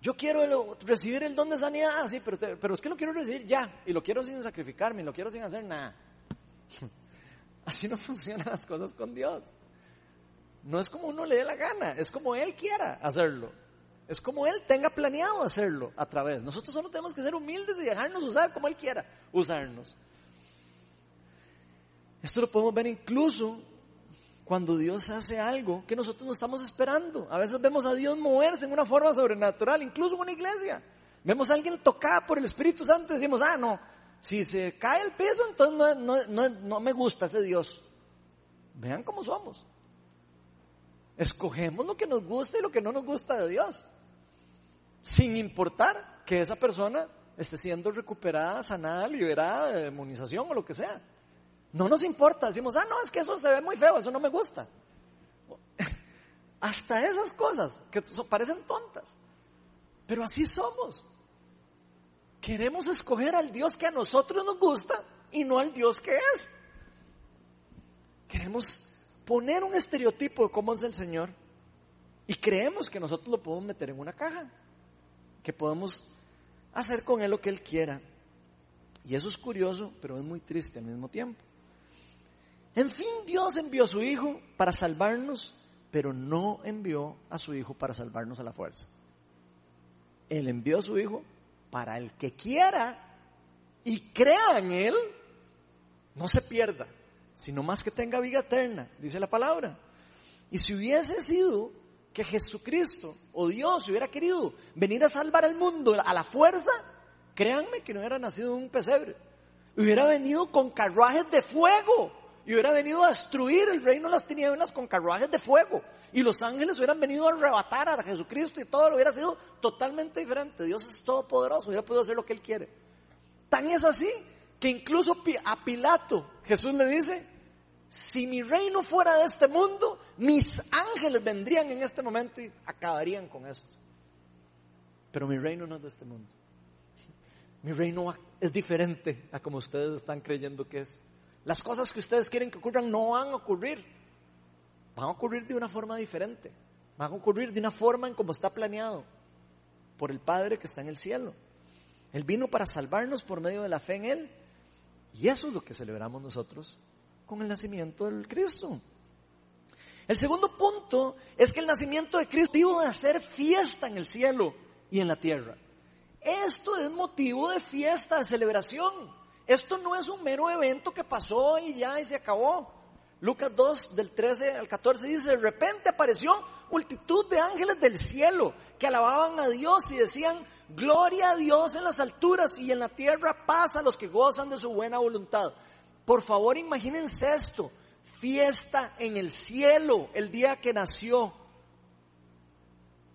Yo quiero recibir el don de sanidad, sí, pero, pero es que lo quiero recibir ya, y lo quiero sin sacrificarme, y lo quiero sin hacer nada. *laughs* Así no *laughs* funcionan las cosas con Dios. No es como uno le dé la gana, es como Él quiera hacerlo. Es como Él tenga planeado hacerlo a través. Nosotros solo tenemos que ser humildes y dejarnos usar como Él quiera usarnos. Esto lo podemos ver incluso cuando Dios hace algo que nosotros no estamos esperando. A veces vemos a Dios moverse en una forma sobrenatural, incluso en una iglesia. Vemos a alguien tocado por el Espíritu Santo y decimos, ah, no, si se cae el peso, entonces no, no, no me gusta ese Dios. Vean cómo somos. Escogemos lo que nos gusta y lo que no nos gusta de Dios. Sin importar que esa persona esté siendo recuperada, sanada, liberada de demonización o lo que sea. No nos importa, decimos, ah, no, es que eso se ve muy feo, eso no me gusta. *laughs* Hasta esas cosas que parecen tontas. Pero así somos. Queremos escoger al Dios que a nosotros nos gusta y no al Dios que es. Queremos poner un estereotipo de cómo es el Señor y creemos que nosotros lo podemos meter en una caja, que podemos hacer con Él lo que Él quiera. Y eso es curioso, pero es muy triste al mismo tiempo. En fin, Dios envió a su Hijo para salvarnos, pero no envió a su Hijo para salvarnos a la fuerza. Él envió a su Hijo para el que quiera y crea en Él, no se pierda, sino más que tenga vida eterna, dice la palabra. Y si hubiese sido que Jesucristo o Dios hubiera querido venir a salvar al mundo a la fuerza, créanme que no hubiera nacido en un pesebre, hubiera venido con carruajes de fuego y hubiera venido a destruir el reino de las tinieblas con carruajes de fuego. Y los ángeles hubieran venido a arrebatar a Jesucristo y todo lo hubiera sido totalmente diferente. Dios es todopoderoso, hubiera podido hacer lo que Él quiere. Tan es así que incluso a Pilato Jesús le dice, si mi reino fuera de este mundo, mis ángeles vendrían en este momento y acabarían con esto. Pero mi reino no es de este mundo. Mi reino es diferente a como ustedes están creyendo que es. Las cosas que ustedes quieren que ocurran no van a ocurrir. Van a ocurrir de una forma diferente. Van a ocurrir de una forma en como está planeado por el Padre que está en el cielo. Él vino para salvarnos por medio de la fe en Él. Y eso es lo que celebramos nosotros con el nacimiento del Cristo. El segundo punto es que el nacimiento de Cristo iba de hacer fiesta en el cielo y en la tierra. Esto es motivo de fiesta, de celebración. Esto no es un mero evento que pasó y ya y se acabó. Lucas 2 del 13 al 14 dice, de repente apareció multitud de ángeles del cielo que alababan a Dios y decían, gloria a Dios en las alturas y en la tierra paz a los que gozan de su buena voluntad. Por favor, imagínense esto, fiesta en el cielo el día que nació.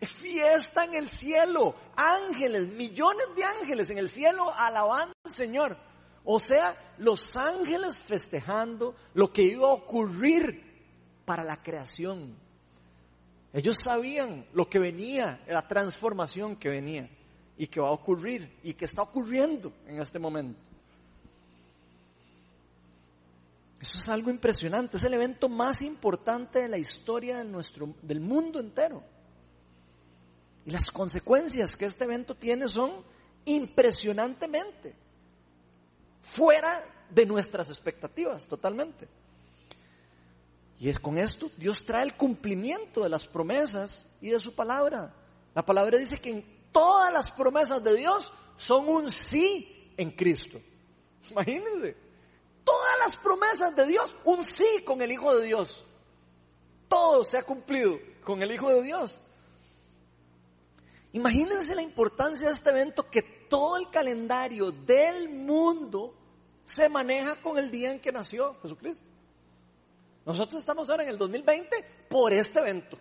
Fiesta en el cielo, ángeles, millones de ángeles en el cielo alabando al Señor. O sea, los ángeles festejando lo que iba a ocurrir para la creación. Ellos sabían lo que venía, la transformación que venía y que va a ocurrir y que está ocurriendo en este momento. Eso es algo impresionante, es el evento más importante de la historia de nuestro, del mundo entero. Y las consecuencias que este evento tiene son impresionantemente fuera de nuestras expectativas totalmente. Y es con esto Dios trae el cumplimiento de las promesas y de su palabra. La palabra dice que en todas las promesas de Dios son un sí en Cristo. Imagínense, todas las promesas de Dios, un sí con el Hijo de Dios. Todo se ha cumplido con el Hijo de Dios. Imagínense la importancia de este evento que todo el calendario del mundo se maneja con el día en que nació Jesucristo. Nosotros estamos ahora en el 2020 por este evento.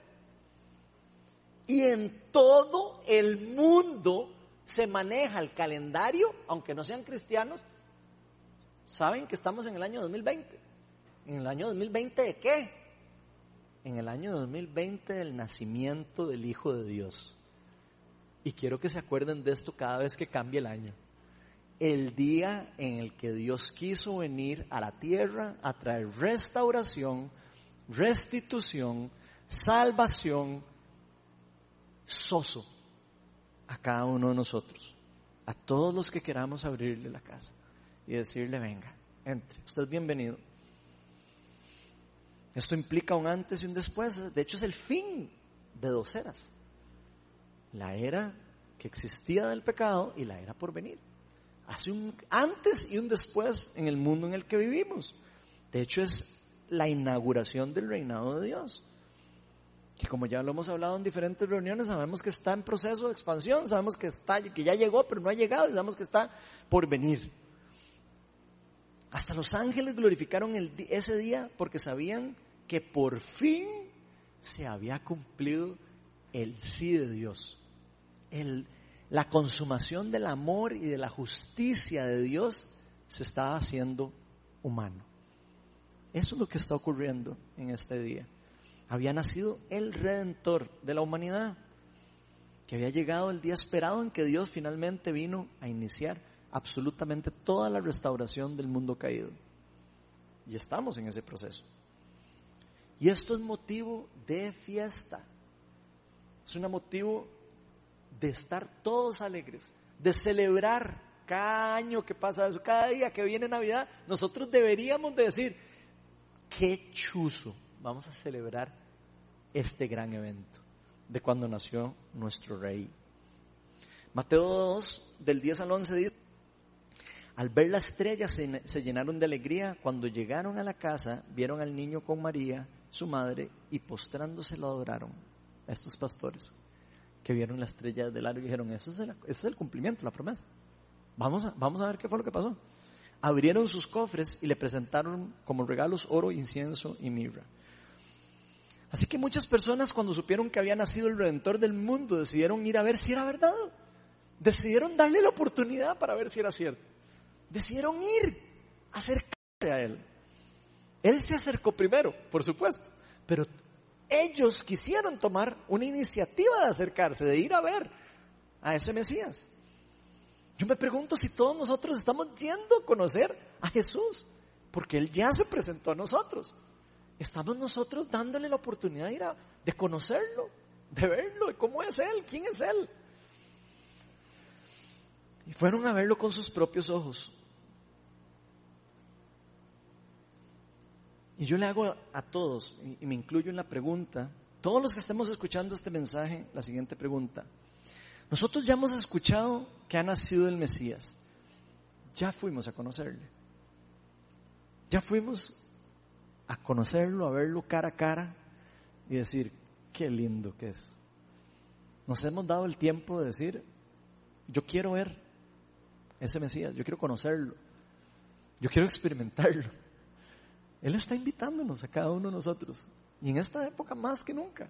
Y en todo el mundo se maneja el calendario, aunque no sean cristianos, saben que estamos en el año 2020. ¿En el año 2020 de qué? En el año 2020 del nacimiento del Hijo de Dios. Y quiero que se acuerden de esto cada vez que cambie el año. El día en el que Dios quiso venir a la tierra a traer restauración, restitución, salvación, soso a cada uno de nosotros, a todos los que queramos abrirle la casa y decirle, venga, entre, usted es bienvenido. Esto implica un antes y un después, de hecho es el fin de dos eras. La era que existía del pecado y la era por venir. Hace un antes y un después en el mundo en el que vivimos. De hecho es la inauguración del reinado de Dios que como ya lo hemos hablado en diferentes reuniones, sabemos que está en proceso de expansión, sabemos que está, que ya llegó, pero no ha llegado, y sabemos que está por venir. Hasta los ángeles glorificaron ese día porque sabían que por fin se había cumplido el sí de Dios. La consumación del amor y de la justicia de Dios se estaba haciendo humano. Eso es lo que está ocurriendo en este día había nacido el redentor de la humanidad, que había llegado el día esperado en que Dios finalmente vino a iniciar absolutamente toda la restauración del mundo caído. Y estamos en ese proceso. Y esto es motivo de fiesta. Es un motivo de estar todos alegres, de celebrar cada año que pasa eso, cada día que viene Navidad, nosotros deberíamos de decir, qué chuzo, vamos a celebrar este gran evento de cuando nació nuestro rey. Mateo 2, del 10 al 11 dice, al ver la estrella se, se, llenaron de alegría. Cuando llegaron a la casa, vieron al niño con María, su madre, y postrándose lo adoraron. A estos pastores que vieron la estrella del largo y dijeron, eso es el, ese es el cumplimiento, la promesa. Vamos a, vamos a ver qué fue lo que pasó. Abrieron sus cofres y le presentaron como regalos oro, incienso y mirra. Así que muchas personas cuando supieron que había nacido el Redentor del mundo decidieron ir a ver si era verdad. Decidieron darle la oportunidad para ver si era cierto. Decidieron ir, acercarse a Él. Él se acercó primero, por supuesto, pero ellos quisieron tomar una iniciativa de acercarse, de ir a ver a ese Mesías. Yo me pregunto si todos nosotros estamos yendo a conocer a Jesús, porque Él ya se presentó a nosotros estamos nosotros dándole la oportunidad de, ir a, conocerlo, de verlo, de cómo es Él, quién es Él. Y fueron a verlo con sus propios ojos. Y yo le hago a todos, y me incluyo en la pregunta, todos los que estemos escuchando este mensaje, la siguiente pregunta. Nosotros ya hemos escuchado que ha nacido el Mesías. Ya fuimos a conocerle. Ya fuimos a conocerlo, a verlo cara a cara y decir, qué lindo que es. Nos hemos dado el tiempo de decir, yo quiero ver ese Mesías, yo quiero conocerlo, yo quiero experimentarlo. Él está invitándonos a cada uno de nosotros, y en esta época más que nunca,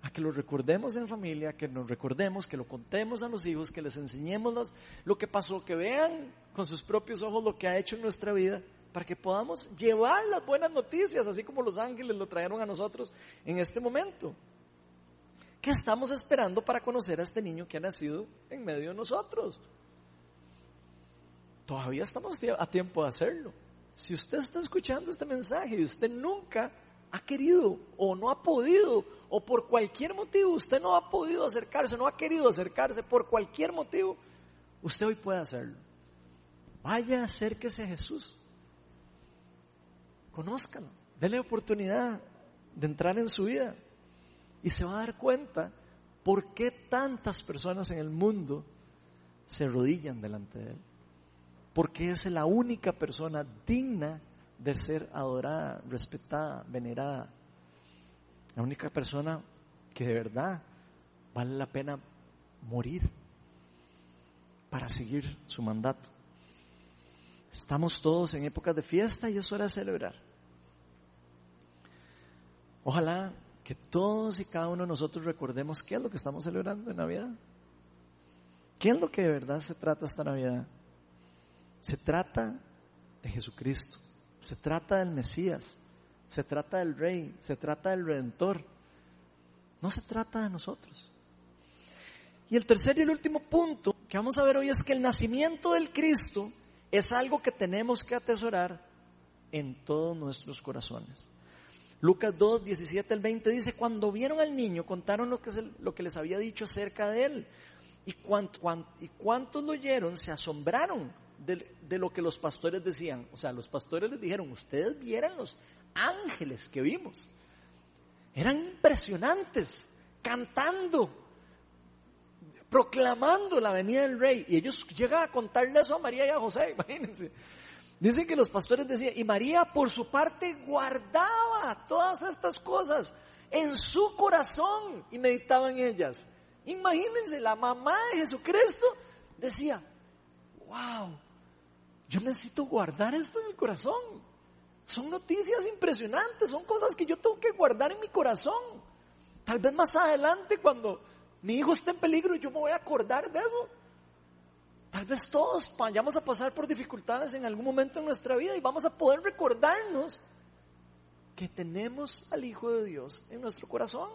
a que lo recordemos en familia, que nos recordemos, que lo contemos a los hijos, que les enseñemos lo que pasó, que vean con sus propios ojos lo que ha hecho en nuestra vida para que podamos llevar las buenas noticias, así como los ángeles lo trajeron a nosotros en este momento. ¿Qué estamos esperando para conocer a este niño que ha nacido en medio de nosotros? Todavía estamos a tiempo de hacerlo. Si usted está escuchando este mensaje y usted nunca ha querido o no ha podido o por cualquier motivo usted no ha podido acercarse, no ha querido acercarse por cualquier motivo, usted hoy puede hacerlo. Vaya, acérquese a Jesús conózcalo, déle oportunidad de entrar en su vida y se va a dar cuenta por qué tantas personas en el mundo se arrodillan delante de Él. Porque es la única persona digna de ser adorada, respetada, venerada. La única persona que de verdad vale la pena morir para seguir su mandato. Estamos todos en épocas de fiesta y es hora de celebrar. Ojalá que todos y cada uno de nosotros recordemos qué es lo que estamos celebrando en Navidad. ¿Qué es lo que de verdad se trata esta Navidad? Se trata de Jesucristo, se trata del Mesías, se trata del Rey, se trata del Redentor. No se trata de nosotros. Y el tercer y el último punto que vamos a ver hoy es que el nacimiento del Cristo es algo que tenemos que atesorar en todos nuestros corazones. Lucas 2, 17 al 20 dice, cuando vieron al niño, contaron lo que, lo que les había dicho acerca de él. Y, y cuántos lo oyeron se asombraron de, lo que los pastores decían. O sea, los pastores les dijeron, ustedes vieran los ángeles que vimos. Eran impresionantes, cantando, proclamando la venida del rey. Y ellos llegan a contarle eso a María y a José, *laughs* imagínense. Dicen que los pastores decían, y María por su parte guardaba todas estas cosas en su corazón y meditaba en ellas. Imagínense, la mamá de Jesucristo decía, wow, yo necesito guardar esto en el corazón. Son noticias impresionantes, son cosas que yo tengo que guardar en mi corazón. Tal vez más adelante, cuando mi hijo esté en peligro, yo me voy a acordar de eso. Tal vez todos vayamos a pasar por dificultades en algún momento en nuestra vida y vamos a poder recordarnos que tenemos al Hijo de Dios en nuestro corazón.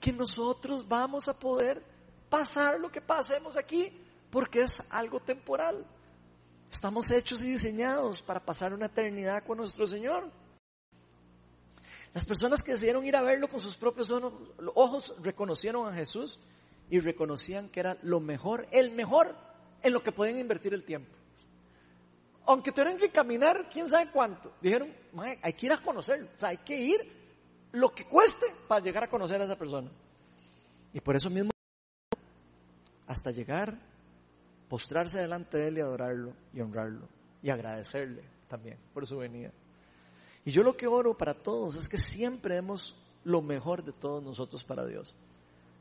Que nosotros vamos a poder pasar lo que pasemos aquí porque es algo temporal. Estamos hechos y diseñados para pasar una eternidad con nuestro Señor. Las personas que decidieron ir a verlo con sus propios ojos reconocieron a Jesús y reconocían que era lo mejor, el mejor en lo que podían invertir el tiempo. Aunque tuvieran que caminar quién sabe cuánto, dijeron, hay que ir a conocerlo, o sea, hay que ir lo que cueste para llegar a conocer a esa persona. Y por eso mismo, hasta llegar, postrarse delante de él y adorarlo y honrarlo y agradecerle también por su venida. Y yo lo que oro para todos es que siempre demos lo mejor de todos nosotros para Dios.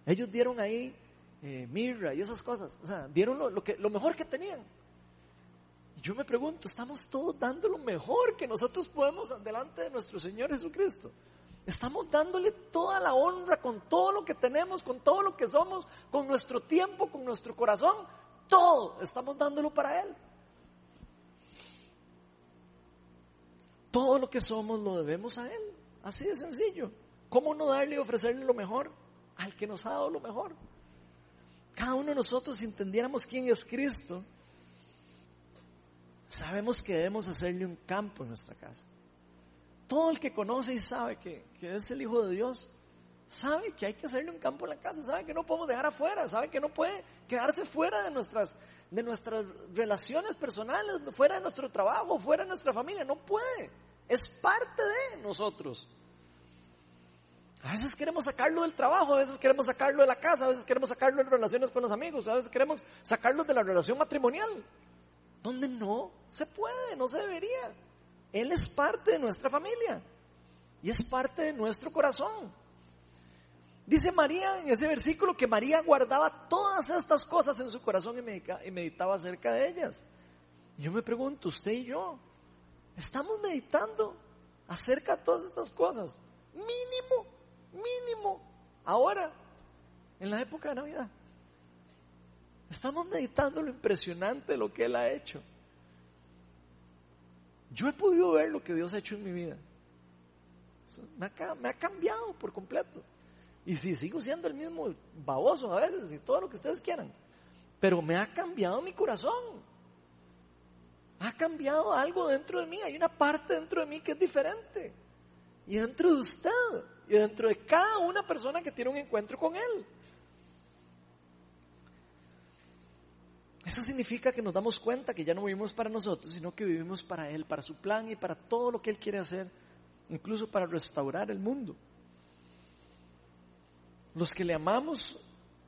Ellos dieron ahí eh, mirra y esas cosas, o sea, dieron lo, que, lo mejor que tenían. Yo me pregunto, ¿estamos todos dando lo mejor que nosotros podemos delante de nuestro Señor Jesucristo? Estamos dándole toda la honra con todo lo que tenemos, con todo lo que somos, con nuestro tiempo, con nuestro corazón, todo estamos dándolo para Él. Todo lo que somos lo debemos a Él. Así de sencillo. ¿Cómo no darle y ofrecerle lo mejor? al que nos ha dado lo mejor. Cada uno de nosotros, si entendiéramos quién es Cristo, sabemos que debemos hacerle un campo en nuestra casa. Todo el que conoce y sabe que, es el Hijo de Dios, sabe que hay que hacerle un campo en la casa, sabe que no podemos dejar afuera, sabe que no puede quedarse fuera de nuestras, de nuestras relaciones personales, fuera de nuestro trabajo, fuera de nuestra familia, no puede. Es parte de nosotros. A veces queremos sacarlo del trabajo, a veces queremos sacarlo de la casa, a veces queremos sacarlo de relaciones con los amigos, a veces queremos sacarlo de la relación matrimonial. Donde no se puede, no se debería. Él es parte de nuestra familia y es parte de nuestro corazón. Dice María en ese versículo que María guardaba todas estas cosas en su corazón y meditaba acerca de ellas. Yo me pregunto, usted y yo, ¿estamos meditando acerca de todas estas cosas? Mínimo mínimo ahora, en la época de Navidad. Estamos meditando lo impresionante de lo que Él ha hecho. Yo he podido ver lo que Dios ha hecho en mi vida. Me ha, me ha cambiado por completo. Y si sigo siendo el mismo baboso a veces y todo lo que ustedes quieran, pero me ha cambiado mi corazón. Ha cambiado algo dentro de mí. Hay una parte dentro de mí que es diferente. Y dentro de usted y dentro de cada una persona que tiene un encuentro con Él. Eso significa que nos damos cuenta que ya no vivimos para nosotros, sino que vivimos para Él, para su plan y para todo lo que Él quiere hacer, incluso para restaurar el mundo. Los que le amamos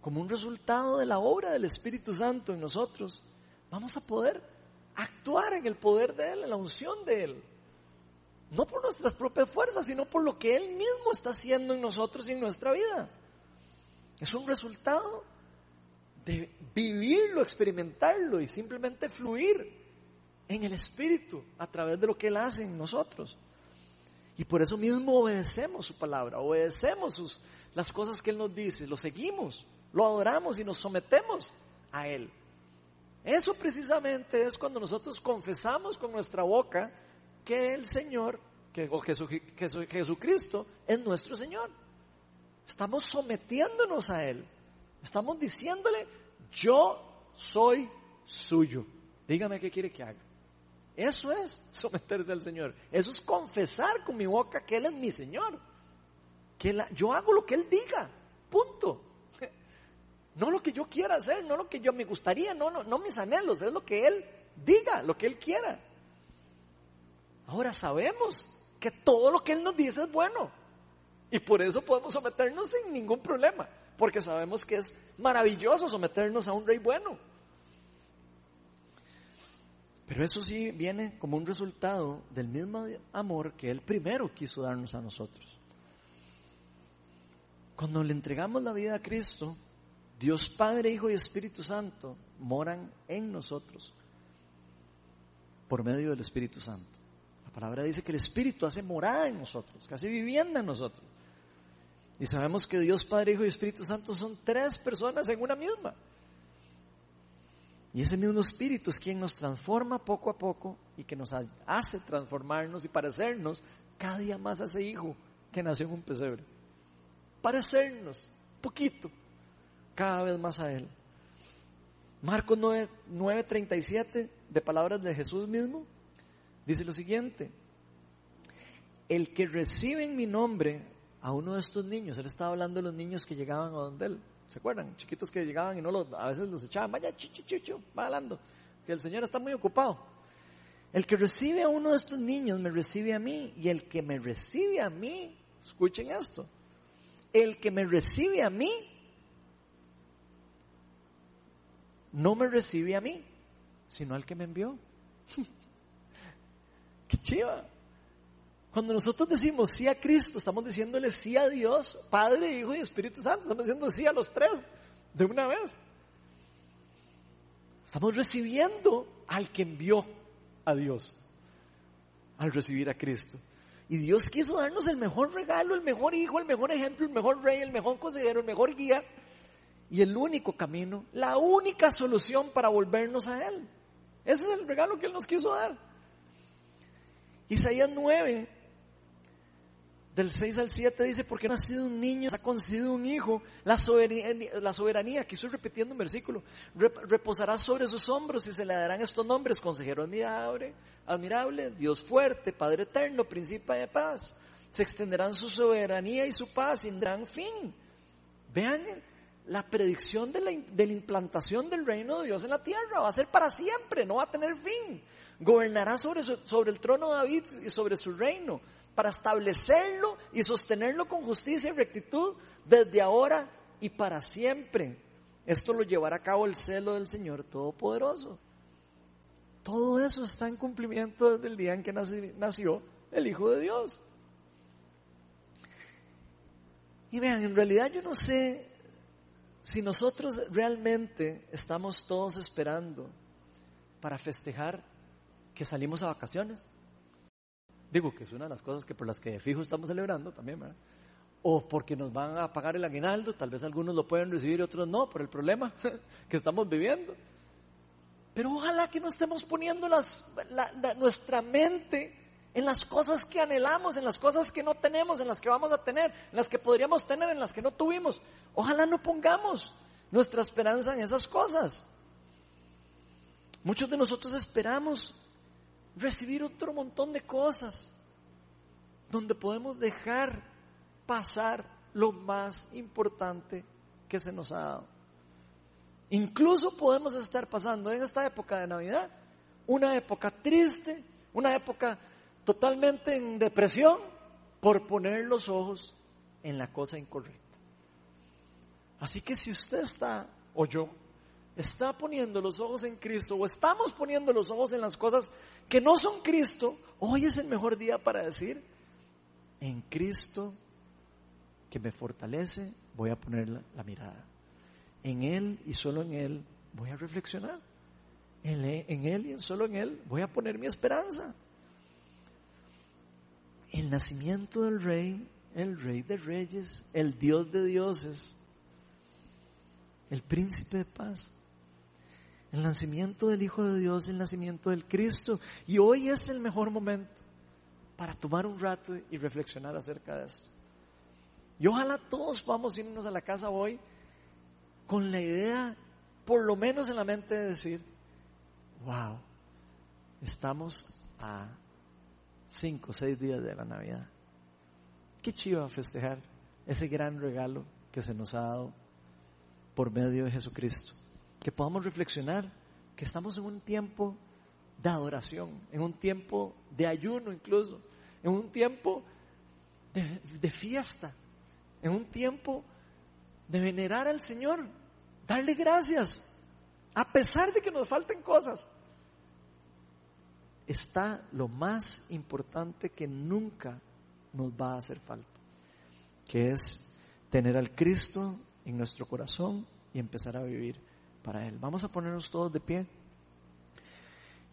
como un resultado de la obra del Espíritu Santo en nosotros, vamos a poder actuar en el poder de Él, en la unción de Él. No por nuestras propias fuerzas, sino por lo que Él mismo está haciendo en nosotros y en nuestra vida. Es un resultado de vivirlo, experimentarlo y simplemente fluir en el Espíritu a través de lo que Él hace en nosotros. Y por eso mismo obedecemos su palabra, obedecemos sus, las cosas que Él nos dice, lo seguimos, lo adoramos y nos sometemos a Él. Eso precisamente es cuando nosotros confesamos con nuestra boca que el Señor, que o Jesucristo es nuestro Señor. Estamos sometiéndonos a Él. Estamos diciéndole, yo soy suyo. Dígame qué quiere que haga. Eso es someterse al Señor. Eso es confesar con mi boca que Él es mi Señor. Que yo hago lo que Él diga. Punto. *laughs* No lo que yo quiera hacer, no lo que yo me gustaría, no, no, no mis anhelos, es lo que Él diga, lo que Él quiera. Ahora sabemos que todo lo que Él nos dice es bueno. Y por eso podemos someternos sin ningún problema, porque sabemos que es maravilloso someternos a un rey bueno. Pero eso sí viene como un resultado del mismo amor que Él primero quiso darnos a nosotros. Cuando le entregamos la vida a Cristo, Dios Padre, Hijo y Espíritu Santo moran en nosotros por medio del Espíritu Santo. La palabra dice que el Espíritu hace morada en nosotros, hace vivienda en nosotros. Y sabemos que Dios Padre, Hijo y Espíritu Santo son tres personas en una misma. Y ese mismo Espíritu es quien nos transforma poco a poco y que nos hace transformarnos y parecernos cada día más a ese Hijo que nació en un pesebre. Parecernos poquito cada vez más a Él. Marcos 9:37 de palabras de Jesús mismo dice lo siguiente, el que recibe en mi nombre a uno de estos niños, él estaba hablando de los niños que llegaban a donde él, ¿se acuerdan? Chiquitos que llegaban y no los, a veces los echaban, vaya, chicho, va hablando, que el Señor está muy ocupado. El que recibe a uno de estos niños me recibe a mí y el que me recibe a mí, escuchen esto, el que me recibe a mí no me recibe a mí, sino al que me envió. *laughs* ¡Qué chiva! Cuando nosotros decimos sí a Cristo, estamos diciéndole sí a Dios, Padre, Hijo y Espíritu Santo. Estamos diciendo sí a los tres de una vez. Estamos recibiendo al que envió a Dios al recibir a Cristo. Y Dios quiso darnos el mejor regalo, el mejor hijo, el mejor ejemplo, el mejor rey, el mejor consejero, el mejor guía y el único camino, la única solución para volvernos a Él. Ese es el regalo que Él nos quiso dar. Isaías 9, del 6 al 7 dice, porque ha nacido un niño, ha concedido un hijo, la soberanía, la aquí estoy repitiendo un versículo, reposará sobre sus hombros y se le darán estos nombres, consejero admirable, admirable, Dios fuerte, Padre eterno, príncipe de paz. Se extenderán su soberanía y su paz y tendrán fin. Vean la predicción de la, de la, implantación del reino de Dios en la tierra. Va a ser para siempre, no va a tener fin. Gobernará sobre, sobre el trono de David y sobre su reino para establecerlo y sostenerlo con justicia y rectitud desde ahora y para siempre. Esto lo llevará a cabo el celo del Señor Todopoderoso. Todo eso está en cumplimiento desde el día en que nació el Hijo de Dios. Y vean, en realidad yo no sé si nosotros realmente estamos todos esperando para festejar que salimos a vacaciones, digo que es una de las cosas que por las que de fijo estamos celebrando también, ¿verdad? O porque nos van a pagar el aguinaldo, tal vez algunos lo pueden recibir y otros no, por el problema *laughs* que estamos viviendo. Pero ojalá que no estemos poniendo nuestra mente en las cosas que anhelamos, en las cosas que no tenemos, en las que vamos a tener, en las que podríamos tener, en las que no tuvimos. Ojalá no pongamos nuestra esperanza en esas cosas. Muchos de nosotros esperamos recibir otro montón de cosas donde podemos dejar pasar lo más importante que se nos ha dado. Incluso podemos estar pasando en esta época de Navidad una época triste, una época totalmente en depresión por poner los ojos en la cosa incorrecta. Así que si usted está, o yo, está poniendo los ojos en Cristo, o estamos poniendo los ojos en las cosas que no son Cristo, hoy es el mejor día para decir, en Cristo que me fortalece, voy a poner la, mirada. En Él y solo en Él voy a reflexionar. En, en Él y solo en Él voy a poner mi esperanza. El nacimiento del Rey, el Rey de Reyes, el Dios de dioses, el Príncipe de Paz. El nacimiento del Hijo de Dios, el nacimiento del Cristo. Y hoy es el mejor momento para tomar un rato y reflexionar acerca de esto. Y ojalá todos podamos irnos a la casa hoy con la idea, por lo menos en la mente, de decir, wow, estamos a cinco o seis días de la Navidad. Qué chido festejar ese gran regalo que se nos ha dado por medio de Jesucristo. Que podamos reflexionar que estamos en un tiempo de adoración, en un tiempo de ayuno incluso, en un tiempo de, de fiesta, en un tiempo de venerar al Señor, darle gracias, a pesar de que nos falten cosas. Está lo más importante que nunca nos va a hacer falta, que es tener al Cristo en nuestro corazón y empezar a vivir para Él. Vamos a ponernos todos de pie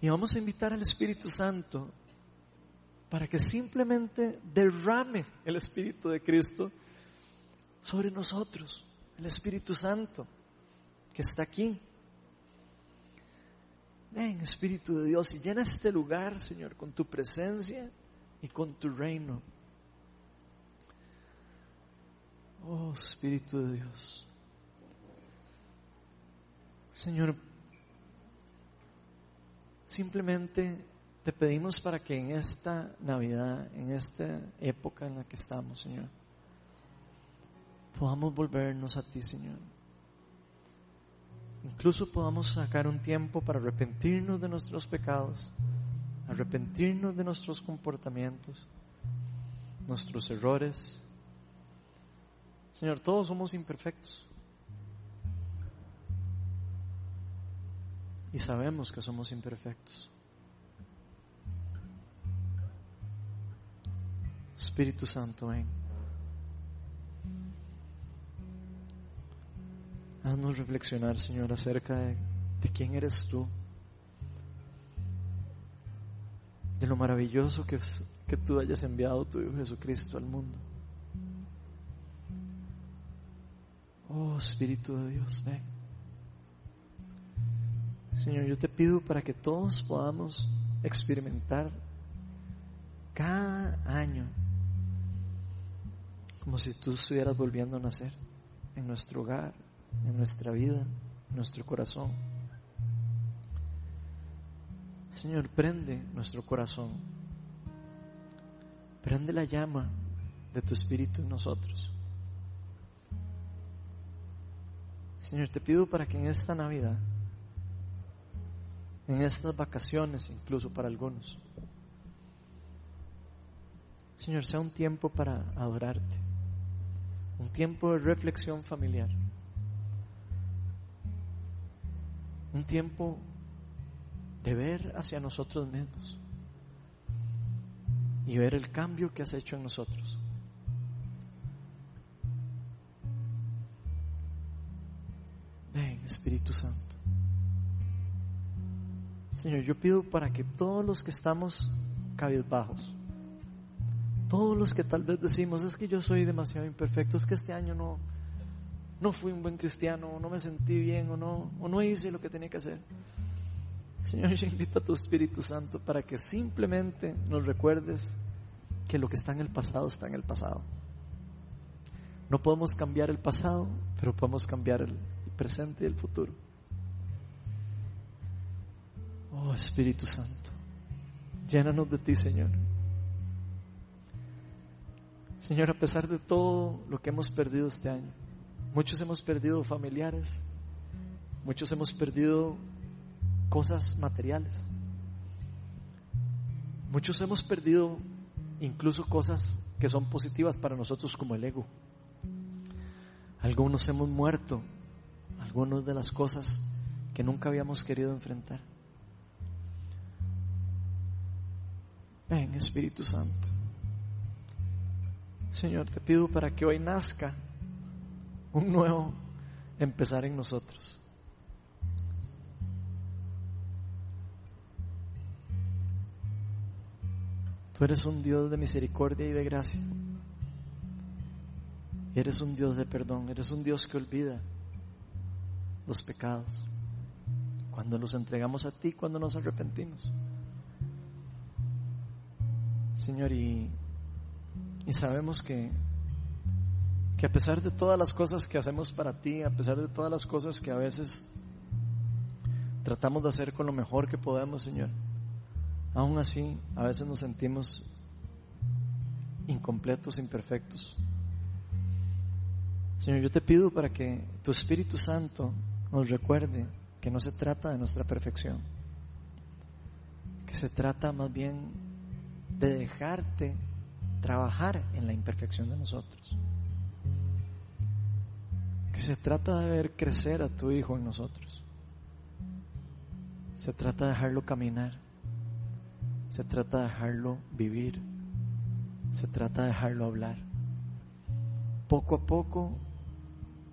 y vamos a invitar al Espíritu Santo para que simplemente derrame el Espíritu de Cristo sobre nosotros, el Espíritu Santo que está aquí. Ven, Espíritu de Dios, y llena este lugar, Señor, con tu presencia y con tu reino. Oh, Espíritu de Dios. Señor, simplemente te pedimos para que en esta Navidad, en esta época en la que estamos, Señor, podamos volvernos a ti, Señor. Incluso podamos sacar un tiempo para arrepentirnos de nuestros pecados, arrepentirnos de nuestros comportamientos, nuestros errores. Señor, todos somos imperfectos. Y sabemos que somos imperfectos. Espíritu Santo, ven. Haznos reflexionar, Señor, acerca de, quién eres tú, de lo maravilloso que que tú hayas enviado tu Hijo Jesucristo al mundo. Oh Espíritu de Dios, ven. Señor, yo te pido para que todos podamos experimentar cada año como si tú estuvieras volviendo a nacer en nuestro hogar, en nuestra vida, en nuestro corazón. Señor, prende nuestro corazón. Prende la llama de tu espíritu en nosotros. Señor, te pido para que en esta Navidad, en estas vacaciones incluso para algunos, Señor, sea un tiempo para adorarte, un tiempo de reflexión familiar. un tiempo de ver hacia nosotros mismos y ver el cambio que has hecho en nosotros. Ven, Espíritu Santo. Señor, yo pido para que todos los que estamos cabizbajos, todos los que tal vez decimos, es que yo soy demasiado imperfecto, es que este año no, no fui un buen cristiano, o no me sentí bien, o no, o no hice lo que tenía que hacer. Señor, yo invito a tu Espíritu Santo para que simplemente nos recuerdes que lo que está en el pasado está en el pasado. No podemos cambiar el pasado, pero podemos cambiar el presente y el futuro. Oh Espíritu Santo, llénanos de ti, Señor. Señor, a pesar de todo lo que hemos perdido este año, Muchos hemos perdido familiares, muchos hemos perdido cosas materiales, muchos hemos perdido incluso cosas que son positivas para nosotros como el ego. Algunos hemos muerto, algunas de las cosas que nunca habíamos querido enfrentar. Ven, Espíritu Santo. Señor, te pido para que hoy nazca un nuevo empezar en nosotros. Tú eres un Dios de misericordia y de gracia. Eres un Dios de perdón, eres un Dios que olvida los pecados cuando los entregamos a ti, cuando nos arrepentimos. Señor, y, y sabemos que, que a pesar de todas las cosas que hacemos para ti, a pesar de todas las cosas que a veces tratamos de hacer con lo mejor que podemos, Señor, aún así a veces nos sentimos incompletos, imperfectos. Señor, yo te pido para que tu Espíritu Santo nos recuerde que no se trata de nuestra perfección, que se trata más bien de dejarte trabajar en la imperfección de nosotros, que se trata de ver crecer a tu Hijo en nosotros, se trata de dejarlo caminar, se trata de dejarlo vivir, se trata de dejarlo hablar. Poco a poco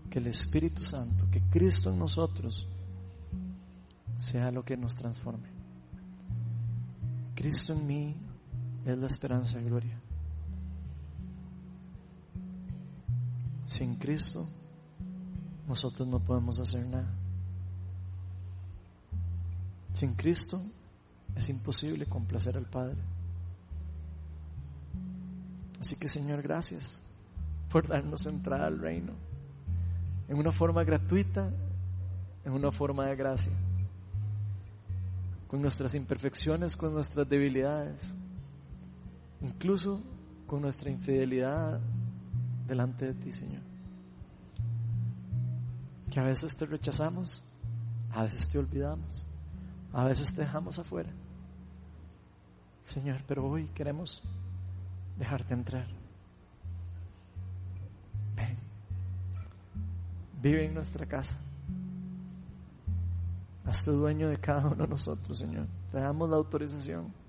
que el Espíritu Santo, que Cristo en nosotros, sea lo que nos transforme. Cristo en mí es la esperanza y gloria. Sin Cristo nosotros no podemos hacer nada. Sin Cristo es imposible complacer al Padre. Así que Señor, gracias por darnos entrada al reino en una forma gratuita, en una forma de gracia, con nuestras imperfecciones, con nuestras debilidades, incluso con nuestra infidelidad delante de ti, Señor. Que a veces te rechazamos, a veces te olvidamos, a veces te dejamos afuera. Señor, pero hoy queremos dejarte entrar. Vive en nuestra casa. Hazte dueño de cada uno de nosotros, Señor. Te damos la autorización.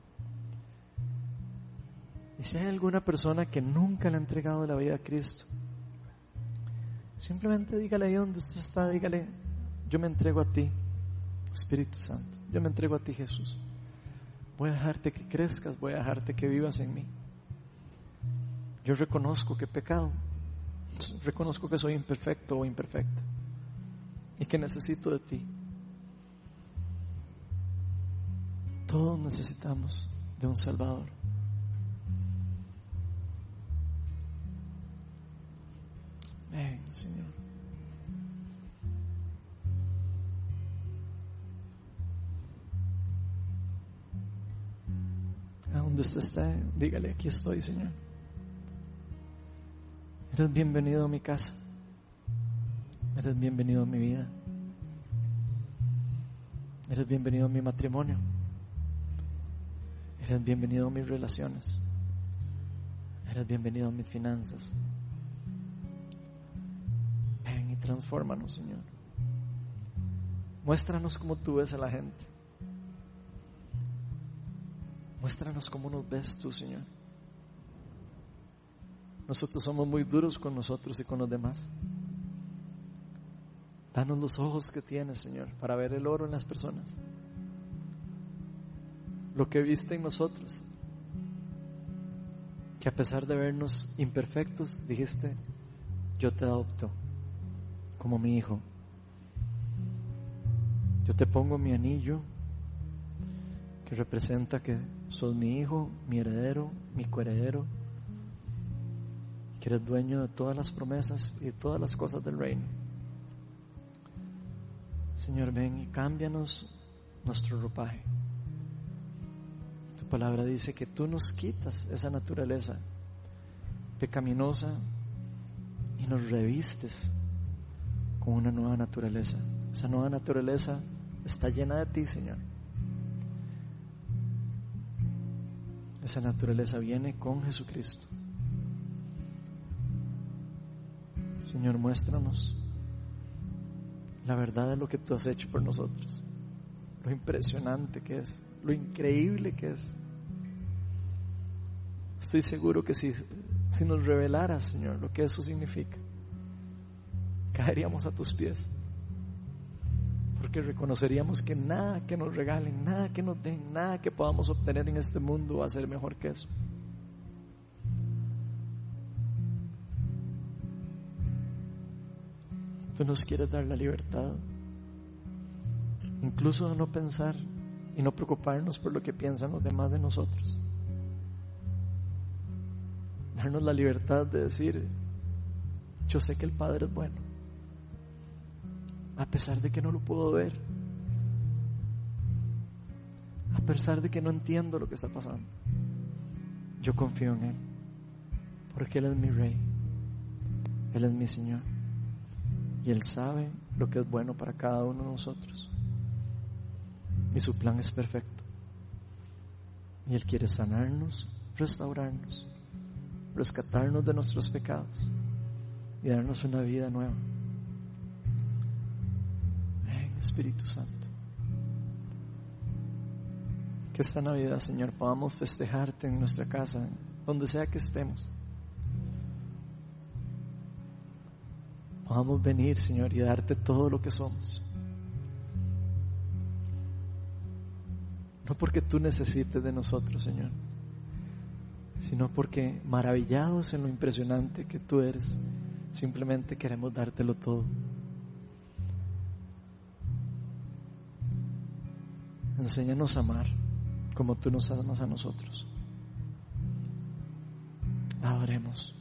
Y si hay alguna persona que nunca le ha entregado la vida a Cristo, simplemente dígale ahí donde usted está, dígale, yo me entrego a ti, Espíritu Santo, yo me entrego a ti, Jesús. Voy a dejarte que crezcas, voy a dejarte que vivas en mí. Yo reconozco que he pecado, reconozco que soy imperfecto o imperfecta y que necesito de ti. Todos necesitamos de un Salvador. Señor. A donde usted esté, dígale, aquí estoy, Señor. Eres bienvenido a mi casa. Eres bienvenido a mi vida. Eres bienvenido a mi matrimonio. Eres bienvenido a mis relaciones. Eres bienvenido a mis finanzas. Transfórmanos, Señor. Muéstranos cómo tú ves a la gente. Muéstranos cómo nos ves tú, Señor. Nosotros somos muy duros con nosotros y con los demás. Danos los ojos que tienes, Señor, para ver el oro en las personas. Lo que viste en nosotros. Que a pesar de vernos imperfectos, dijiste, yo te adopto como mi hijo. Yo te pongo mi anillo que representa que sos mi hijo, mi heredero, mi coheredero que eres dueño de todas las promesas y de todas las cosas del reino. Señor, ven y cámbianos nuestro ropaje. Tu palabra dice que tú nos quitas esa naturaleza pecaminosa y nos revistes con una nueva naturaleza. Esa nueva naturaleza está llena de ti, Señor. Esa naturaleza viene con Jesucristo. Señor, muéstranos la verdad de lo que tú has hecho por nosotros, lo impresionante que es, lo increíble que es. Estoy seguro que si si nos revelaras, Señor, lo que eso significa, caeríamos a tus pies. Porque reconoceríamos que nada que nos regalen, nada que nos den, nada que podamos obtener en este mundo va a ser mejor que eso. Tú nos quieres dar la libertad, incluso de no pensar y no preocuparnos por lo que piensan los demás de nosotros. Darnos la libertad de decir, yo sé que el Padre es bueno, a pesar de que no lo puedo ver, a pesar de que no entiendo lo que está pasando. Yo confío en Él, porque Él es mi Rey, Él es mi Señor, y Él sabe lo que es bueno para cada uno de nosotros. Y su plan es perfecto. Y Él quiere sanarnos, restaurarnos, rescatarnos de nuestros pecados y darnos una vida nueva. Espíritu Santo. Que esta Navidad, Señor, podamos festejarte en nuestra casa, donde sea que estemos. Podamos venir, Señor, y darte todo lo que somos. No porque tú necesites de nosotros, Señor, sino porque maravillados en lo impresionante que tú eres, simplemente queremos dártelo todo. Enséñanos a amar como tú nos amas a nosotros. Adoremos.